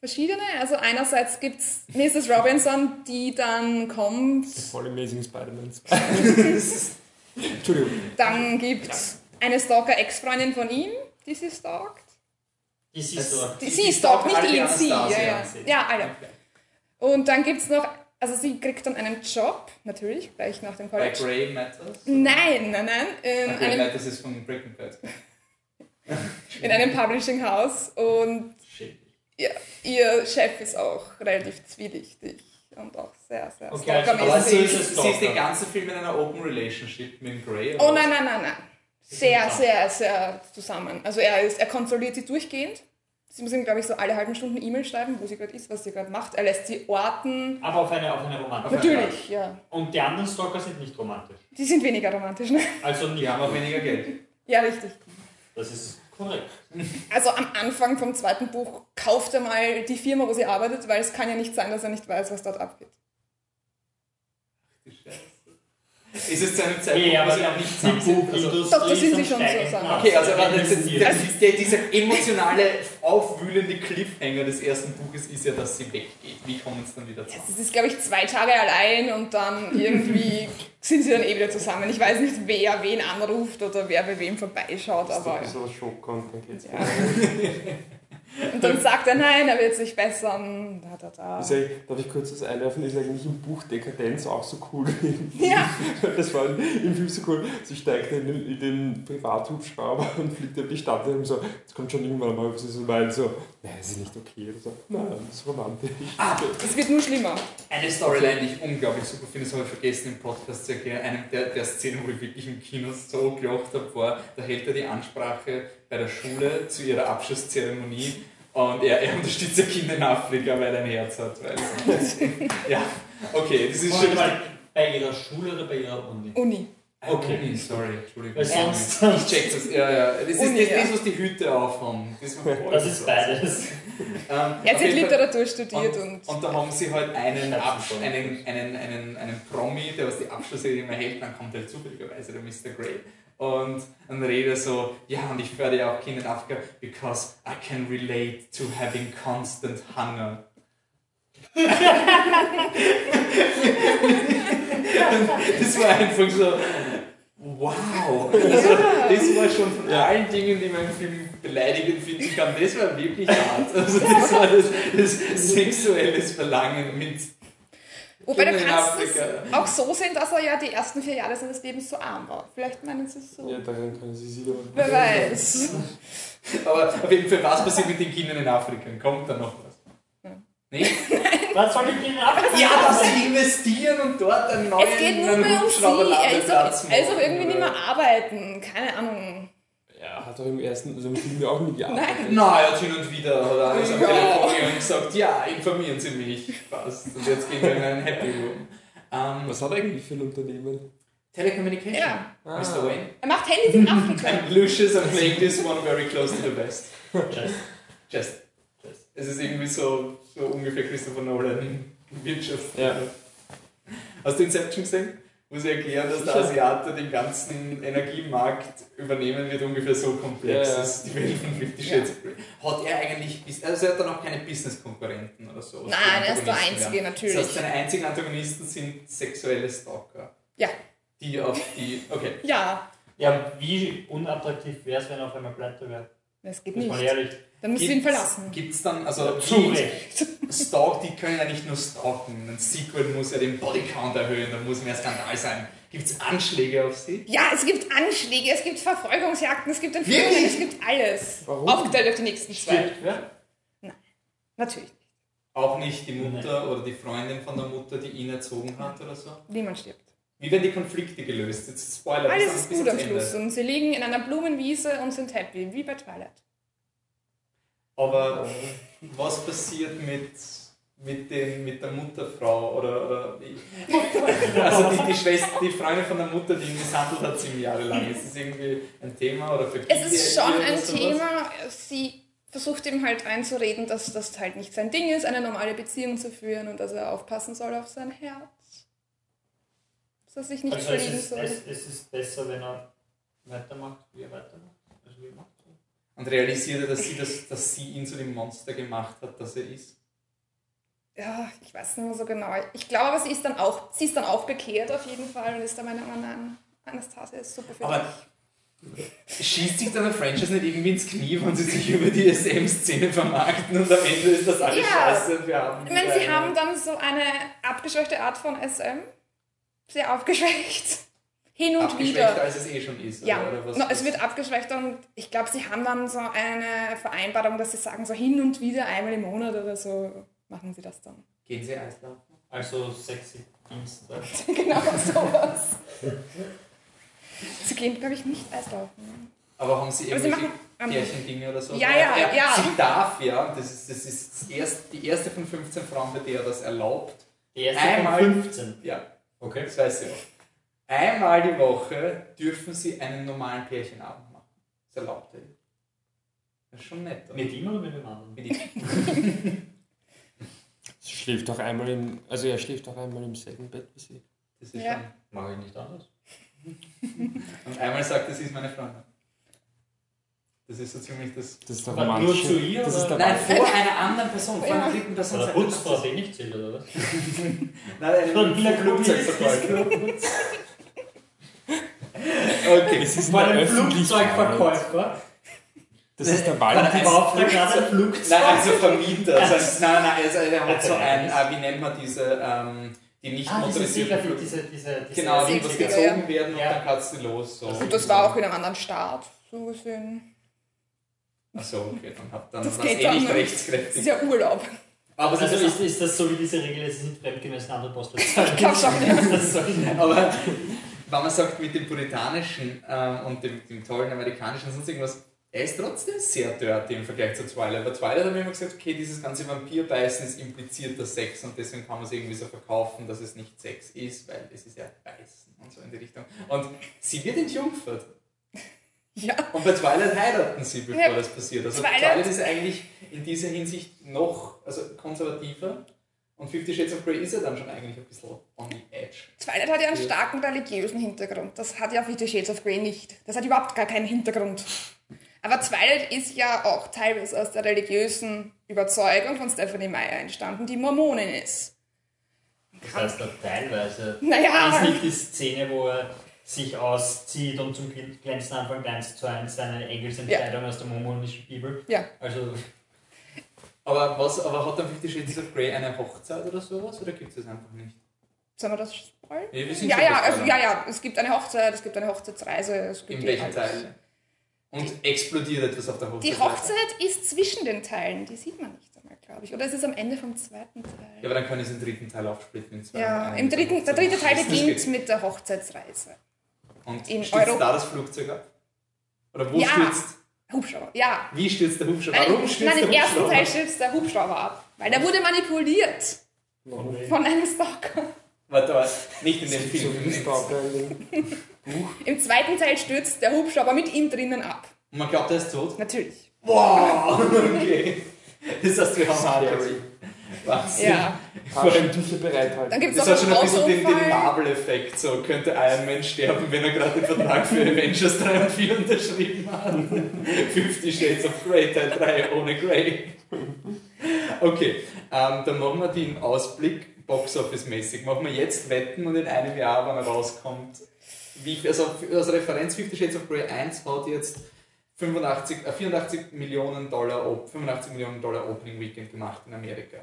[SPEAKER 3] verschiedene. Also einerseits gibt es Mrs. Robinson, die dann kommt.
[SPEAKER 2] Voll Amazing Spider-Man 2. Entschuldigung.
[SPEAKER 3] Dann gibt es eine Stalker-Ex-Freundin von ihm, die sie stalkt.
[SPEAKER 4] Die siehst du.
[SPEAKER 3] Die,
[SPEAKER 1] Die-
[SPEAKER 3] sie stalkt,
[SPEAKER 1] stalkt
[SPEAKER 3] nicht ihn, sie. Ja, ja.
[SPEAKER 1] sie.
[SPEAKER 3] ja, alle.
[SPEAKER 1] Okay.
[SPEAKER 3] Und dann gibt es noch, also sie kriegt dann einen Job, natürlich, gleich nach dem
[SPEAKER 1] Bei
[SPEAKER 3] College.
[SPEAKER 1] Grey Matters?
[SPEAKER 3] Nein, nein, nein. In
[SPEAKER 1] Grey
[SPEAKER 3] einem,
[SPEAKER 1] Matters ist von Breaking Bad.
[SPEAKER 3] in einem Publishing House und ihr, ihr Chef ist auch relativ zwielichtig und auch sehr, sehr
[SPEAKER 4] Okay, also-
[SPEAKER 1] Aber sie
[SPEAKER 4] ist
[SPEAKER 1] sie ist den ganzen Film in einer Open Relationship mit Grey. oder
[SPEAKER 3] Oh nein, nein, nein, nein. Sehr, sehr, sehr zusammen. Also er, ist, er kontrolliert sie durchgehend. Sie muss ihm, glaube ich, so alle halben Stunden E-Mail schreiben, wo sie gerade ist, was sie gerade macht. Er lässt sie orten.
[SPEAKER 4] Aber auf eine, auf eine romantische
[SPEAKER 1] Auf eine-
[SPEAKER 3] Natürlich, ja.
[SPEAKER 4] Und die anderen Stalker sind nicht romantisch.
[SPEAKER 3] Die sind weniger romantisch, ne?
[SPEAKER 4] Also
[SPEAKER 1] Die haben auch weniger Geld.
[SPEAKER 3] Ja, richtig.
[SPEAKER 4] Das ist korrekt.
[SPEAKER 3] Also am Anfang vom zweiten Buch kauft er mal die Firma, wo sie arbeitet, weil es kann ja nicht sein, dass er nicht weiß, was dort abgeht.
[SPEAKER 1] Scheiße. Ist es zu einem Zeitpunkt,
[SPEAKER 4] Nee,
[SPEAKER 1] wo
[SPEAKER 4] aber
[SPEAKER 1] sie noch nicht
[SPEAKER 4] die
[SPEAKER 1] zusammen sind? Also,
[SPEAKER 3] Doch, das sind
[SPEAKER 4] ist
[SPEAKER 3] sie schon so.
[SPEAKER 4] Ast.
[SPEAKER 1] okay, also aber das,
[SPEAKER 4] Investiert.
[SPEAKER 1] das, der, dieser emotionale, aufwühlende Cliffhanger des ersten Buches ist ja, dass sie weggeht. Wie kommen es dann wieder zusammen?
[SPEAKER 3] Es ist, glaube ich, zwei Tage allein und dann irgendwie sind sie dann eh wieder zusammen. Ich weiß nicht, wer wen anruft oder wer bei wem vorbeischaut,
[SPEAKER 2] Das ist doch
[SPEAKER 3] aber
[SPEAKER 2] ein bisschen was Schock-Content jetzt.
[SPEAKER 3] ja. Und dann sagt er, nein, er wird sich bessern. Da, da, da.
[SPEAKER 2] Ist eigentlich, darf ich kurz das einwerfen? Ist eigentlich im Buch Dekadenz auch so cool.
[SPEAKER 3] Ja,
[SPEAKER 2] Das war im Film so cool. Sie steigt in den, in den Privathubschrauber und fliegt auf die Stadt und so, jetzt kommt schon irgendwann mal, sie so meint so, nein, das ist nicht okay. Oder so, nein, das ist romantisch.
[SPEAKER 3] es wird nur schlimmer.
[SPEAKER 1] Eine Storyline, die ich unglaublich super finde, das habe ich vergessen im Podcast zu erklären. Eine der, der Szenen, wo ich wirklich im Kino so gelacht habe, war, da hält er die Ansprache bei der Schule zu ihrer Abschlusszeremonie und er, er unterstützt ja Kinder in Afrika, weil er ein Herz hat. Weil, ja, okay, das ist schon.
[SPEAKER 4] mal, bei ihrer Schule oder bei ihrer Uni?
[SPEAKER 3] Uni.
[SPEAKER 1] Okay, Uni, sorry, Entschuldigung.
[SPEAKER 4] Weil sonst-
[SPEAKER 1] Ich check das, ja, ja. Das ist
[SPEAKER 3] Uni,
[SPEAKER 1] das,
[SPEAKER 3] ja.
[SPEAKER 1] das, was die Hüte aufhaben. Das,
[SPEAKER 4] Das ist beides.
[SPEAKER 1] Ähm,
[SPEAKER 3] Er hat Literatur studiert und,
[SPEAKER 1] Und da haben sie halt einen, Absch einen, einen, einen, einen Promi, der was die Abschlussrede immer hält, dann kommt halt zufälligerweise der Mr. Grey. Und dann redet er so, ja, und ich fördere ja auch Kinder in Afrika, because I can relate to having constant hunger. das war einfach so, wow. Also, das war schon von allen Dingen, die man im Film beleidigend finden kann, das war wirklich hart. Also das war das, das sexuelles Verlangen mit
[SPEAKER 3] Wobei du kannst es
[SPEAKER 1] Afrika.
[SPEAKER 3] auch so sehen, dass er ja die ersten vier Jahre seines Lebens so arm war. Vielleicht meinen sie es so.
[SPEAKER 2] Ja, daran können sie sich aber.
[SPEAKER 3] Wer weiß.
[SPEAKER 1] Aber auf jeden Fall, was passiert mit den Kindern in Afrika? Kommt da noch was? Nee?
[SPEAKER 4] Was soll ich Ihnen ab?
[SPEAKER 1] Ja, dass sie investieren und dort einen neuen
[SPEAKER 3] Es geht nur mehr um sie. Er ist auch, er ist auch irgendwie nicht mehr arbeiten. Keine Ahnung.
[SPEAKER 2] Er hat doch im ersten, also im Film auch nie gearbeitet.
[SPEAKER 1] Na, er hat hin und wieder hat er alles am
[SPEAKER 3] Ja.
[SPEAKER 1] Telefon und gesagt, ja, informieren Sie mich. Passt. Und jetzt gehen wir in einen Happy Room. Ähm,
[SPEAKER 2] Was hat er eigentlich für ein Unternehmen?
[SPEAKER 1] Telecommunication.
[SPEAKER 3] Ja.
[SPEAKER 1] Mr. Wayne.
[SPEAKER 3] Er macht Handys in Afrika.
[SPEAKER 1] And Lucius, I'm playing this one very close to the best.
[SPEAKER 4] Just.
[SPEAKER 1] Just. Es ist irgendwie so, so ungefähr Christopher Nolan Wirtschaft.
[SPEAKER 2] Ja.
[SPEAKER 1] Hast du Inception gesehen? Wo sie erklären, dass der Asiate den ganzen Energiemarkt übernehmen wird, ungefähr so komplex
[SPEAKER 2] Ja, ja.
[SPEAKER 1] ist die Welt von Fifty Shades Grey. Hat er eigentlich, also er hat dann auch keine Business-Konkurrenten oder so?
[SPEAKER 3] Nein, er ist der Einzige,
[SPEAKER 1] wären.
[SPEAKER 3] natürlich.
[SPEAKER 1] Das heißt, seine einzigen Antagonisten sind sexuelle Stalker.
[SPEAKER 3] Ja.
[SPEAKER 1] Die auf die, okay.
[SPEAKER 3] Ja,
[SPEAKER 4] Ja, wie unattraktiv wäre es, wenn er auf einmal pleite wäre?
[SPEAKER 3] das geht nicht.
[SPEAKER 4] mal ehrlich.
[SPEAKER 3] Dann müssen wir ihn verlassen.
[SPEAKER 1] Gibt es dann, also
[SPEAKER 4] Zu
[SPEAKER 1] die-
[SPEAKER 4] Recht.
[SPEAKER 1] Stalk, die können ja nicht nur stalken. Ein Sequel muss ja den Bodycount erhöhen, da muss mehr Skandal sein. Gibt es Anschläge auf sie?
[SPEAKER 3] Ja, es gibt Anschläge, es gibt Verfolgungsjagden, es gibt Entführungen,
[SPEAKER 1] Wirklich?
[SPEAKER 3] es gibt alles.
[SPEAKER 2] Warum?
[SPEAKER 3] Aufgeteilt auf die nächsten zwei.
[SPEAKER 4] Stimmt, wer?
[SPEAKER 3] Natürlich nicht.
[SPEAKER 1] Auch nicht die Mutter oder die Freundin von der Mutter, die ihn erzogen hat oder so?
[SPEAKER 3] Niemand stirbt.
[SPEAKER 1] Wie werden die Konflikte gelöst? Jetzt Spoiler.
[SPEAKER 3] Alles ist gut am. Schluss und sie liegen in einer Blumenwiese und sind happy, wie bei Twilight.
[SPEAKER 1] Aber was passiert mit, mit, den, mit der Mutterfrau oder, oder? Also die, die Schwester, die Freundin von der Mutter, die ihn misshandelt hat sieben Jahre lang. Ist das irgendwie ein Thema oder für
[SPEAKER 3] Es ist schon ein
[SPEAKER 1] sowas?
[SPEAKER 3] Thema, sie versucht ihm halt einzureden, dass das halt nicht sein Ding ist, eine normale Beziehung zu führen und dass er aufpassen soll auf sein Herz. Dass er sich nicht
[SPEAKER 4] Also es
[SPEAKER 3] verlieben
[SPEAKER 4] ist,
[SPEAKER 3] soll.
[SPEAKER 4] es, es ist besser, wenn er weitermacht, wie er weitermacht. Also wie er macht.
[SPEAKER 1] Und realisiert er, dass sie, das, dass sie ihn zu dem Monster gemacht hat, das er ist?
[SPEAKER 3] Ja, ich weiß nicht mehr so genau. Ich glaube, sie ist dann auch, sie ist dann auch bekehrt auf jeden Fall und ist der Meinung, oh nein, Anastasia ist super für
[SPEAKER 1] Aber
[SPEAKER 3] dich.
[SPEAKER 1] Schießt sich dann der Franchise nicht irgendwie ins Knie, wenn sie sich über die SM-Szene vermarkten und am Ende ist das alles
[SPEAKER 3] Ja.
[SPEAKER 1] scheiße wir haben.
[SPEAKER 3] Ich meine, sie haben dann so eine abgeschwächte Art von SM. Sehr aufgeschwächt. Hin und
[SPEAKER 1] abgeschwächter,
[SPEAKER 3] wieder.
[SPEAKER 1] als es eh schon ist.
[SPEAKER 3] Ja,
[SPEAKER 1] oder, oder was,
[SPEAKER 3] no, es wird abgeschwächt und ich glaube, sie haben dann so eine Vereinbarung, dass sie sagen, so hin und wieder einmal im Monat oder so machen sie das dann.
[SPEAKER 1] Gehen sie Eislaufen?
[SPEAKER 4] Also sexy Dienstag.
[SPEAKER 3] genau sowas. sie gehen, glaube ich, nicht Eislaufen.
[SPEAKER 1] Aber haben sie
[SPEAKER 3] Aber sie
[SPEAKER 1] irgendwelche
[SPEAKER 3] machen. ähm,
[SPEAKER 1] Pärchendinge oder so?
[SPEAKER 3] Ja, ja,
[SPEAKER 1] Er-
[SPEAKER 3] ja.
[SPEAKER 1] Sie darf ja, das ist, das ist das erste, die erste von 15 Frauen, bei der er das erlaubt.
[SPEAKER 4] Die erste
[SPEAKER 1] Einmal-
[SPEAKER 4] von 15.
[SPEAKER 1] Ja,
[SPEAKER 4] Okay.
[SPEAKER 1] das weiß sie auch. Einmal die Woche dürfen sie einen normalen Pärchenabend machen. Das erlaubt er. Das ist schon nett. oder?
[SPEAKER 4] Mit ihm oder mit dem anderen?
[SPEAKER 1] Mit ihm.
[SPEAKER 2] Sie schläft auch einmal im, also er schläft auch einmal im selben Bett wie sie.
[SPEAKER 1] Das ist
[SPEAKER 3] Ja.
[SPEAKER 1] schon.
[SPEAKER 4] Mache ich nicht anders.
[SPEAKER 1] Und einmal sagt er, sie ist meine Freundin. Das ist so ziemlich das.
[SPEAKER 2] Das ist der
[SPEAKER 4] Aber nur
[SPEAKER 2] romantische.
[SPEAKER 4] zu ihr,
[SPEAKER 2] Das ist
[SPEAKER 4] oder?
[SPEAKER 2] der
[SPEAKER 1] Nein, vor einer anderen Person, vor einer
[SPEAKER 3] Ja.
[SPEAKER 1] dritten Person.
[SPEAKER 4] Oder
[SPEAKER 1] sagt er,
[SPEAKER 4] Putzfrau,
[SPEAKER 1] das
[SPEAKER 4] die nicht zählt, oder was?
[SPEAKER 1] ist- Nein, ein Flugzeugverkäufer. Okay.
[SPEAKER 2] Es ist eine
[SPEAKER 4] einem
[SPEAKER 2] Öffentlichkeit.
[SPEAKER 4] Flugzeugverkäufer.
[SPEAKER 2] Das ist der Valentin.
[SPEAKER 4] Er ein Flugzeug?
[SPEAKER 1] Nein, also Vermieter. Das heißt, nein, nein, also er hat so ein, äh, wie nennt man diese, ähm, die nicht
[SPEAKER 4] Ah, diese
[SPEAKER 1] motorisierten Flugzeuge.
[SPEAKER 4] diese, diese, diese
[SPEAKER 1] Genau, die
[SPEAKER 3] Segler,
[SPEAKER 1] gezogen werden und
[SPEAKER 4] Ja.
[SPEAKER 1] dann kannst du los. So.
[SPEAKER 3] Und das war auch in einem anderen Staat, so gesehen.
[SPEAKER 1] Achso, okay, dann hat dann
[SPEAKER 3] Das
[SPEAKER 1] war es
[SPEAKER 3] geht
[SPEAKER 1] eh
[SPEAKER 3] dann
[SPEAKER 1] nicht
[SPEAKER 3] noch. Das
[SPEAKER 1] rechtskräftig.
[SPEAKER 3] ist ja Urlaub.
[SPEAKER 1] Aber
[SPEAKER 4] Also
[SPEAKER 1] ist,
[SPEAKER 4] ist, ist das so wie diese Regel, es sind fremdgemäß andere Postleitzahlen?
[SPEAKER 3] Ich glaub schon, ja.
[SPEAKER 4] Das
[SPEAKER 1] Aber wenn man sagt, mit dem puritanischen ähm, und dem, dem tollen amerikanischen und sonst irgendwas, er ist trotzdem sehr dirty im Vergleich zu Twilight. Bei Twilight haben wir immer gesagt, okay, dieses ganze Vampirbeißen ist implizierter Sex und deswegen kann man es irgendwie so verkaufen, dass es nicht Sex ist, weil es ist ja Beißen und so in die Richtung. Und sie wird entjungfert.
[SPEAKER 3] Ja.
[SPEAKER 1] Und bei Twilight heiraten sie, bevor
[SPEAKER 3] Ja,
[SPEAKER 1] das passiert. Also
[SPEAKER 3] Twilight-
[SPEAKER 1] Twilight, ist eigentlich in dieser Hinsicht noch also konservativer. Und Fifty Shades of Grey ist ja dann schon eigentlich ein bisschen on the edge.
[SPEAKER 3] Twilight hat ja einen
[SPEAKER 1] Ja.
[SPEAKER 3] starken religiösen Hintergrund. Das hat ja Fifty Shades of Grey nicht. Das hat überhaupt gar keinen Hintergrund. Aber Twilight ist ja auch teilweise aus der religiösen Überzeugung von Stephanie Meyer entstanden, die Mormonin ist.
[SPEAKER 4] Das heißt, da teilweise.
[SPEAKER 3] Naja.
[SPEAKER 4] Ist nicht die Szene, wo er sich auszieht und zum kleinsten Anfang 1 zu 1 seine Engelsentkleidung aus der mormonischen Bibel.
[SPEAKER 3] Ja.
[SPEAKER 4] Also,
[SPEAKER 1] Aber, was, aber hat dann Fifty Shades of Grey eine Hochzeit oder sowas? Oder gibt es das einfach nicht?
[SPEAKER 3] Sollen wir das spoilern?
[SPEAKER 1] Ja, wir sind
[SPEAKER 3] Ja, ja, also, ja, ja, es gibt eine Hochzeit, es gibt eine Hochzeitsreise. Es gibt
[SPEAKER 1] In
[SPEAKER 3] die alles.
[SPEAKER 1] Teil? Und explodiert etwas auf der Hochzeit?
[SPEAKER 3] Die Hochzeit ist zwischen den Teilen, die sieht man nicht einmal, glaube ich. Oder ist es am Ende vom zweiten
[SPEAKER 1] Ja,
[SPEAKER 3] Teil?
[SPEAKER 1] aber dann können sie den dritten Teil aufsplitten.
[SPEAKER 3] Ja, im dritten, der dritte Teil beginnt mit der Hochzeitsreise.
[SPEAKER 1] Und
[SPEAKER 3] in
[SPEAKER 1] stürzt
[SPEAKER 3] Europa.
[SPEAKER 1] da das Flugzeug ab? Oder wo
[SPEAKER 3] Ja.
[SPEAKER 1] stürzt?
[SPEAKER 3] Hubschrauber, ja.
[SPEAKER 1] Wie stürzt der Hubschrauber?
[SPEAKER 3] Nein,
[SPEAKER 1] Warum
[SPEAKER 3] im-
[SPEAKER 1] stürzt
[SPEAKER 3] nein, im
[SPEAKER 1] der
[SPEAKER 3] ersten
[SPEAKER 1] Hubschrauber?
[SPEAKER 3] Teil stürzt der Hubschrauber ab. Weil der wurde manipuliert von einem Stalker.
[SPEAKER 1] Warte, warte, nicht in dem Film.
[SPEAKER 3] Im zweiten Teil stürzt der Hubschrauber mit ihm drinnen ab.
[SPEAKER 1] Und man glaubt, er ist tot?
[SPEAKER 3] Natürlich.
[SPEAKER 1] Wow, okay. Das heißt, wir haben Harry. Was?
[SPEAKER 3] Ja.
[SPEAKER 2] Taschentücher bereithalten.
[SPEAKER 3] Dann gibt es
[SPEAKER 1] Das
[SPEAKER 3] auch
[SPEAKER 1] hat schon ein bisschen den, den. Marvel-Effekt. So könnte Iron Man sterben, wenn er gerade den Vertrag für Avengers 3 und 4 unterschrieben hat. Fifty Shades of Grey, Teil 3 ohne Grey. Okay, ähm, dann machen wir den Ausblick Box-Office-mäßig. Machen wir jetzt Wetten und in einem Jahr, wenn er rauskommt. Wie, also als Referenz Fifty Shades of Grey 1 hat jetzt 85, äh, 84 Millionen Dollar, Op- 85 Millionen Dollar Opening Weekend gemacht in Amerika.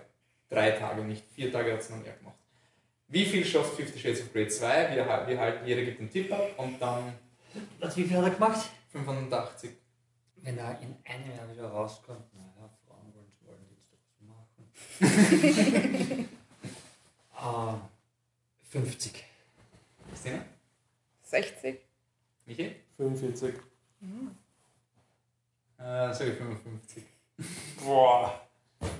[SPEAKER 1] Drei Tage, nicht vier Tage hat es noch mehr gemacht. Wie viel schafft Fifty Shades of Grey 2? Wir, wir halten, jeder gibt einen Tipp ab und dann
[SPEAKER 4] was, wie viel hat er gemacht?
[SPEAKER 1] 85.
[SPEAKER 4] Wenn er in einem Jahr wieder rauskommt, naja, Frauen wollen wollen jetzt doch was machen. Ah, 50.
[SPEAKER 1] Christina?
[SPEAKER 3] 60.
[SPEAKER 1] Michi?
[SPEAKER 2] 45.
[SPEAKER 1] Äh, sag ich 55.
[SPEAKER 2] Boah.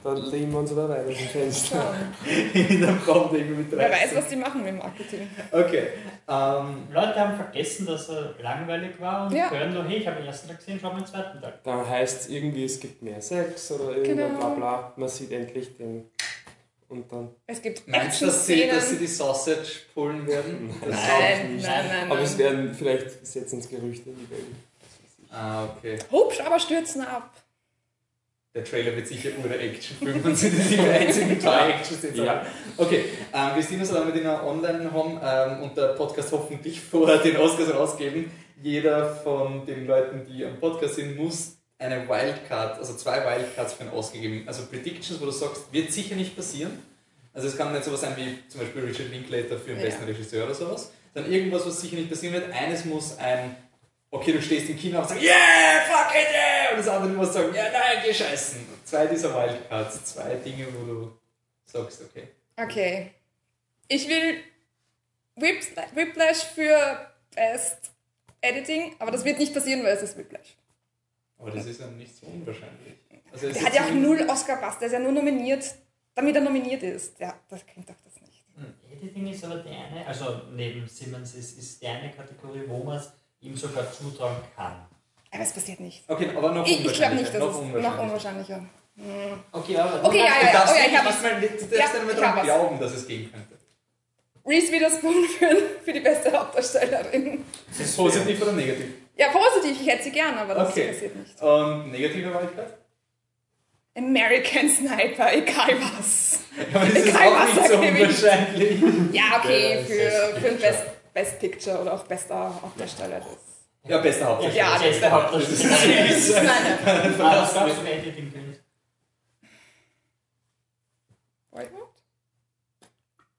[SPEAKER 2] Da lehnen wir uns aber weit aus dem Fenster.
[SPEAKER 1] dann kommt er irgendwie mit
[SPEAKER 3] Wer
[SPEAKER 1] 30.
[SPEAKER 3] weiß, was die machen mit Marketing.
[SPEAKER 1] Okay. Ähm,
[SPEAKER 4] Leute haben vergessen, dass er langweilig war und
[SPEAKER 3] Ja.
[SPEAKER 4] hören so, hey, ich habe den ersten Tag gesehen, schau mal den zweiten Tag.
[SPEAKER 2] Da heißt es irgendwie, es gibt mehr Sex oder irgendwas
[SPEAKER 3] Genau.
[SPEAKER 2] bla bla. Man sieht endlich den. Und dann.
[SPEAKER 3] Es gibt
[SPEAKER 1] meinst du, dass sie, dass sie die Sausage pullen werden? Das
[SPEAKER 3] Nein,
[SPEAKER 2] nicht.
[SPEAKER 3] nein, nein,
[SPEAKER 2] Aber es
[SPEAKER 3] nein.
[SPEAKER 2] werden vielleicht setzen es Gerüchte in die Welt.
[SPEAKER 1] Ah, okay.
[SPEAKER 3] Hubschrauber stürzen ab.
[SPEAKER 1] Der Trailer wird sicher nur der Actionfilm und sind die einzigen zwei Actions, die es
[SPEAKER 2] Ja.
[SPEAKER 1] Okay, ähm, Christina, solange wir den noch online haben ähm, und der Podcast hoffentlich vor den Oscars rausgeben, jeder von den Leuten, die am Podcast sind, muss eine Wildcard, also zwei Wildcards für ihn ausgegeben. Also Predictions, wo du sagst, wird sicher nicht passieren. Also es kann nicht sowas sein wie zum Beispiel Richard Linklater für den
[SPEAKER 3] Ja.
[SPEAKER 1] besten Regisseur oder sowas. Dann irgendwas, was sicher nicht passieren wird. Eines muss ein, okay, du stehst im Kino und sagst, yeah, fuck it, yeah! Und das andere muss sagen, ja, nein, geh scheißen. Zwei dieser Wildcards, zwei Dinge, wo du sagst, okay.
[SPEAKER 3] Okay. Ich will Whipla- Whiplash für Best Editing, aber das wird nicht passieren, weil es ist Whiplash.
[SPEAKER 1] Aber das ist ja nicht so unwahrscheinlich. Also
[SPEAKER 3] Der hat ja auch null Oscar-Pass, der ist ja nur nominiert, damit er nominiert ist. Ja, das kennt doch das nicht.
[SPEAKER 4] Editing ist aber die eine, also neben Simmons ist, ist die eine Kategorie, wo man es ihm sogar zutrauen kann.
[SPEAKER 3] Aber es passiert nicht.
[SPEAKER 1] Okay, aber noch
[SPEAKER 3] Ich, ich glaube nicht, dass
[SPEAKER 1] noch
[SPEAKER 3] es noch
[SPEAKER 1] unwahrscheinlicher.
[SPEAKER 3] unwahrscheinlicher.
[SPEAKER 4] Okay, aber
[SPEAKER 3] Okay, ja, ja, oh ja,
[SPEAKER 1] nicht
[SPEAKER 3] ich hab was.
[SPEAKER 1] mal, darfst
[SPEAKER 3] Ja, ich
[SPEAKER 1] daran
[SPEAKER 3] was.
[SPEAKER 1] glauben, dass es gehen könnte.
[SPEAKER 3] Reese Witherspoon für, für die beste Hauptdarstellerin.
[SPEAKER 1] Positiv oder negativ?
[SPEAKER 3] Ja, positiv, ich hätte sie gern, aber das
[SPEAKER 1] Okay.
[SPEAKER 3] passiert nicht.
[SPEAKER 1] Und negative Wildcard?
[SPEAKER 3] American Sniper, egal was.
[SPEAKER 1] Ja, aber das ist
[SPEAKER 3] Kein
[SPEAKER 1] auch nicht so unwahrscheinlich.
[SPEAKER 3] Ja, okay,
[SPEAKER 4] Ja,
[SPEAKER 3] für, für ein
[SPEAKER 4] Picture.
[SPEAKER 3] Best, Picture oder auch bester Hauptdarsteller. Das.
[SPEAKER 1] Ja, bester Hauptdarsteller.
[SPEAKER 3] Ja,
[SPEAKER 4] das ist der Hauptdarsteller. Gab's sogar Editing gewinnt.
[SPEAKER 3] Boyhood?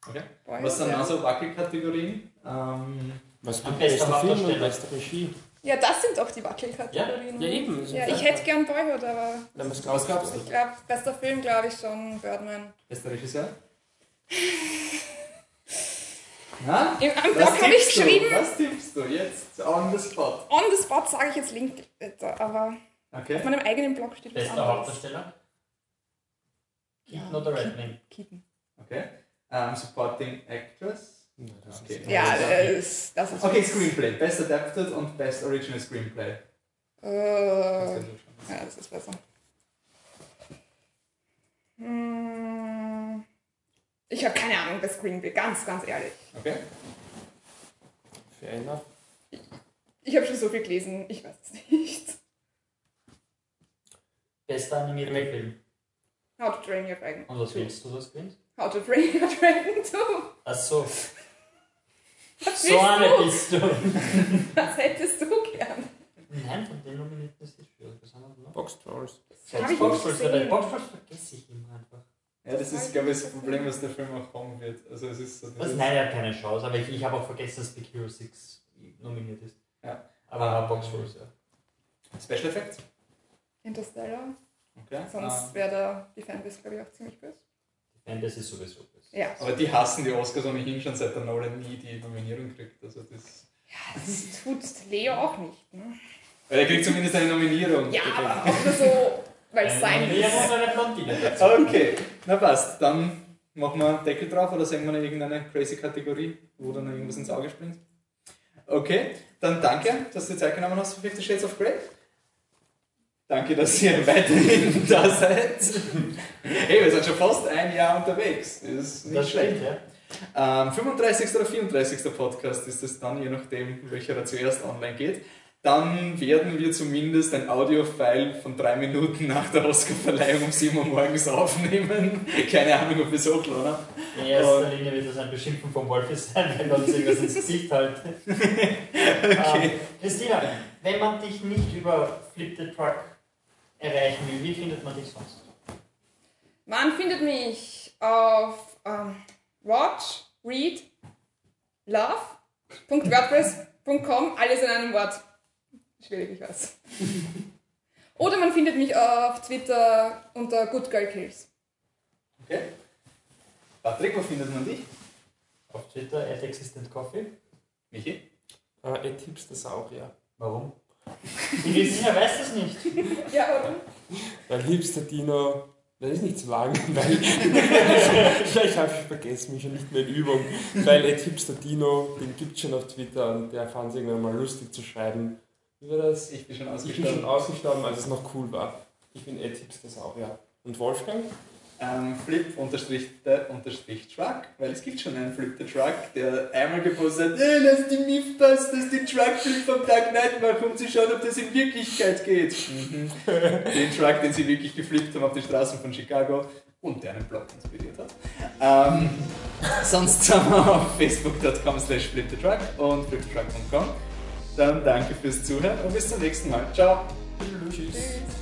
[SPEAKER 1] Okay. Was sind
[SPEAKER 3] ja.
[SPEAKER 1] also Wackelkategorien? Ähm,
[SPEAKER 2] Was
[SPEAKER 4] Am
[SPEAKER 2] bester Film und
[SPEAKER 4] Hauptdarsteller.
[SPEAKER 2] beste Regie?
[SPEAKER 3] Ja, das sind doch die Wackelkategorien.
[SPEAKER 2] Ja, eben.
[SPEAKER 3] Ja, ich hätte gern Boyhood, aber
[SPEAKER 2] Nein, was
[SPEAKER 1] was
[SPEAKER 2] glaubst
[SPEAKER 1] gab's
[SPEAKER 3] ich glaube, bester Film, glaube ich schon, Birdman.
[SPEAKER 1] Bester Regisseur? Na?
[SPEAKER 3] Im, am Blog habe ich
[SPEAKER 1] tippst du?
[SPEAKER 3] geschrieben,
[SPEAKER 1] Was tippst du jetzt on the spot?
[SPEAKER 3] on the spot sage ich jetzt Linklater, aber auf
[SPEAKER 1] Okay.
[SPEAKER 3] meinem eigenen Blog steht was
[SPEAKER 4] Bester. Hauptdarsteller?
[SPEAKER 3] Ja,
[SPEAKER 4] Keaton oder Redman?
[SPEAKER 3] Keaton.
[SPEAKER 1] Okay. Ähm, supporting Actress?
[SPEAKER 2] Nein, das
[SPEAKER 1] Okay.
[SPEAKER 2] ist
[SPEAKER 3] Ja,
[SPEAKER 1] Ja.
[SPEAKER 3] das ist... Das ist
[SPEAKER 1] Okay, Screenplay. Best Adapted und Best Original Screenplay.
[SPEAKER 3] Äh,
[SPEAKER 1] schon.
[SPEAKER 3] ja, das ist besser. Hm, Ich habe keine Ahnung bei Screenplay, ganz, ganz ehrlich.
[SPEAKER 1] Okay.
[SPEAKER 2] Fair enough.
[SPEAKER 3] Ich habe schon so viel gelesen, ich weiß es nicht.
[SPEAKER 4] Bester animierter Film.
[SPEAKER 3] How to Train Your Dragon.
[SPEAKER 4] Und was willst du, was gewinnt?
[SPEAKER 3] How to Train Your Dragon 2.
[SPEAKER 4] Ach so.
[SPEAKER 3] Was
[SPEAKER 4] So eine
[SPEAKER 3] du?
[SPEAKER 4] bist du.
[SPEAKER 3] Was hättest du gern?
[SPEAKER 4] Nein, von den Nominierten ist nicht schwierig. Was haben wir noch?
[SPEAKER 2] Box Trolls.
[SPEAKER 3] Hab ich nicht
[SPEAKER 4] Boxtrolls,
[SPEAKER 3] gesehen.
[SPEAKER 4] dabei. Boxtrolls vergesse ich immer einfach.
[SPEAKER 1] Ja, das ist, glaube ich, das Problem, was der Film auch haben wird. Also es ist so
[SPEAKER 4] Was? Nein, er hat keine Chance, aber ich, ich habe auch vergessen, dass Big Hero 6 nominiert ist.
[SPEAKER 1] Ja.
[SPEAKER 4] Aber Boxtrolls, ja.
[SPEAKER 1] Special Effects?
[SPEAKER 3] Interstellar.
[SPEAKER 1] Okay.
[SPEAKER 3] Sonst
[SPEAKER 1] Ähm,
[SPEAKER 3] wäre da die Fanbase, glaube ich, auch ziemlich böse.
[SPEAKER 4] Fantasy ist sowieso besser.
[SPEAKER 3] Ja.
[SPEAKER 1] aber die hassen die Oscars ohnehin schon seit der Nolan nie die Nominierung kriegt. Also das.
[SPEAKER 3] Das tut Leo auch nicht. Ne?
[SPEAKER 1] Weil er kriegt zumindest eine Nominierung.
[SPEAKER 3] Ja, aber auch nur so, weil es sein
[SPEAKER 4] Wir
[SPEAKER 3] muss.
[SPEAKER 1] Okay, na passt. Dann machen wir einen Deckel drauf oder sagen wir noch irgendeine crazy Kategorie, wo dann noch irgendwas ins Auge springt. Okay, dann danke, dass du dir Zeit genommen hast für Fifty Shades of Grey. Danke, dass ihr weiterhin da seid. Hey, wir sind schon fast ein Jahr unterwegs. Das ist nicht
[SPEAKER 4] Das
[SPEAKER 1] schlecht.
[SPEAKER 4] stimmt, ja.
[SPEAKER 1] Ähm, 35. oder 34. Podcast ist es dann, je nachdem, welcher da zuerst online geht. Dann werden wir zumindest ein Audio-File von drei Minuten nach der Oscarverleihung um 7 Uhr morgens aufnehmen. Keine Ahnung, ob wir es hochladen.
[SPEAKER 4] In erster Linie wird das ein Beschimpfen vom Wolfi sein, wenn er uns irgendwas ins Gesicht hält. ähm, Christina, wenn man dich nicht über Flip the Truck erreichen will, wie findet man dich sonst?
[SPEAKER 3] Man findet mich auf ähm, watch, read, love.wordpress.com, alles in einem Wort. Schwierig, ich weiß. Oder man findet mich auf Twitter unter Good Girl Kills.
[SPEAKER 1] Okay. Patrick, wo findet man dich?
[SPEAKER 4] Auf Twitter, at Existent Coffee.
[SPEAKER 1] Michi?
[SPEAKER 2] Äh, Ed Hipster Saurier.
[SPEAKER 4] Warum? Die Christina weiß das nicht.
[SPEAKER 3] Ja, oder?
[SPEAKER 2] Weil Hipster Dino, das ist nicht so lang, weil ja, ich habe vergessen, mich schon nicht mehr in Übung. Weil Ed Hipster Dino, den gibt es schon auf Twitter und der fand es irgendwann mal lustig zu schreiben. Wie war das?
[SPEAKER 1] Ich bin schon
[SPEAKER 2] Ich bin schon
[SPEAKER 1] ausgestorben.
[SPEAKER 2] ausgestorben, als es noch cool war. Ich bin Ed Hipster Saurier. Und Wolfgang?
[SPEAKER 1] Ähm, Flip unterstrich der unterstrich Truck, weil es gibt schon einen Flip the Truck, der einmal gepostet hat, hey, lass die Mythbusters den Truck Flip vom Dark Knight machen, um zu schauen, ob das in Wirklichkeit geht. Mhm. den Truck, den sie wirklich geflippt haben auf die Straßen von Chicago und der einen Blog inspiriert hat. Ähm, sonst sind wir auf facebook.com slash flipthetruck und flipthetruck.com. Dann danke fürs Zuhören und bis zum nächsten Mal. Ciao.
[SPEAKER 2] Tschüss.
[SPEAKER 3] Tschüss.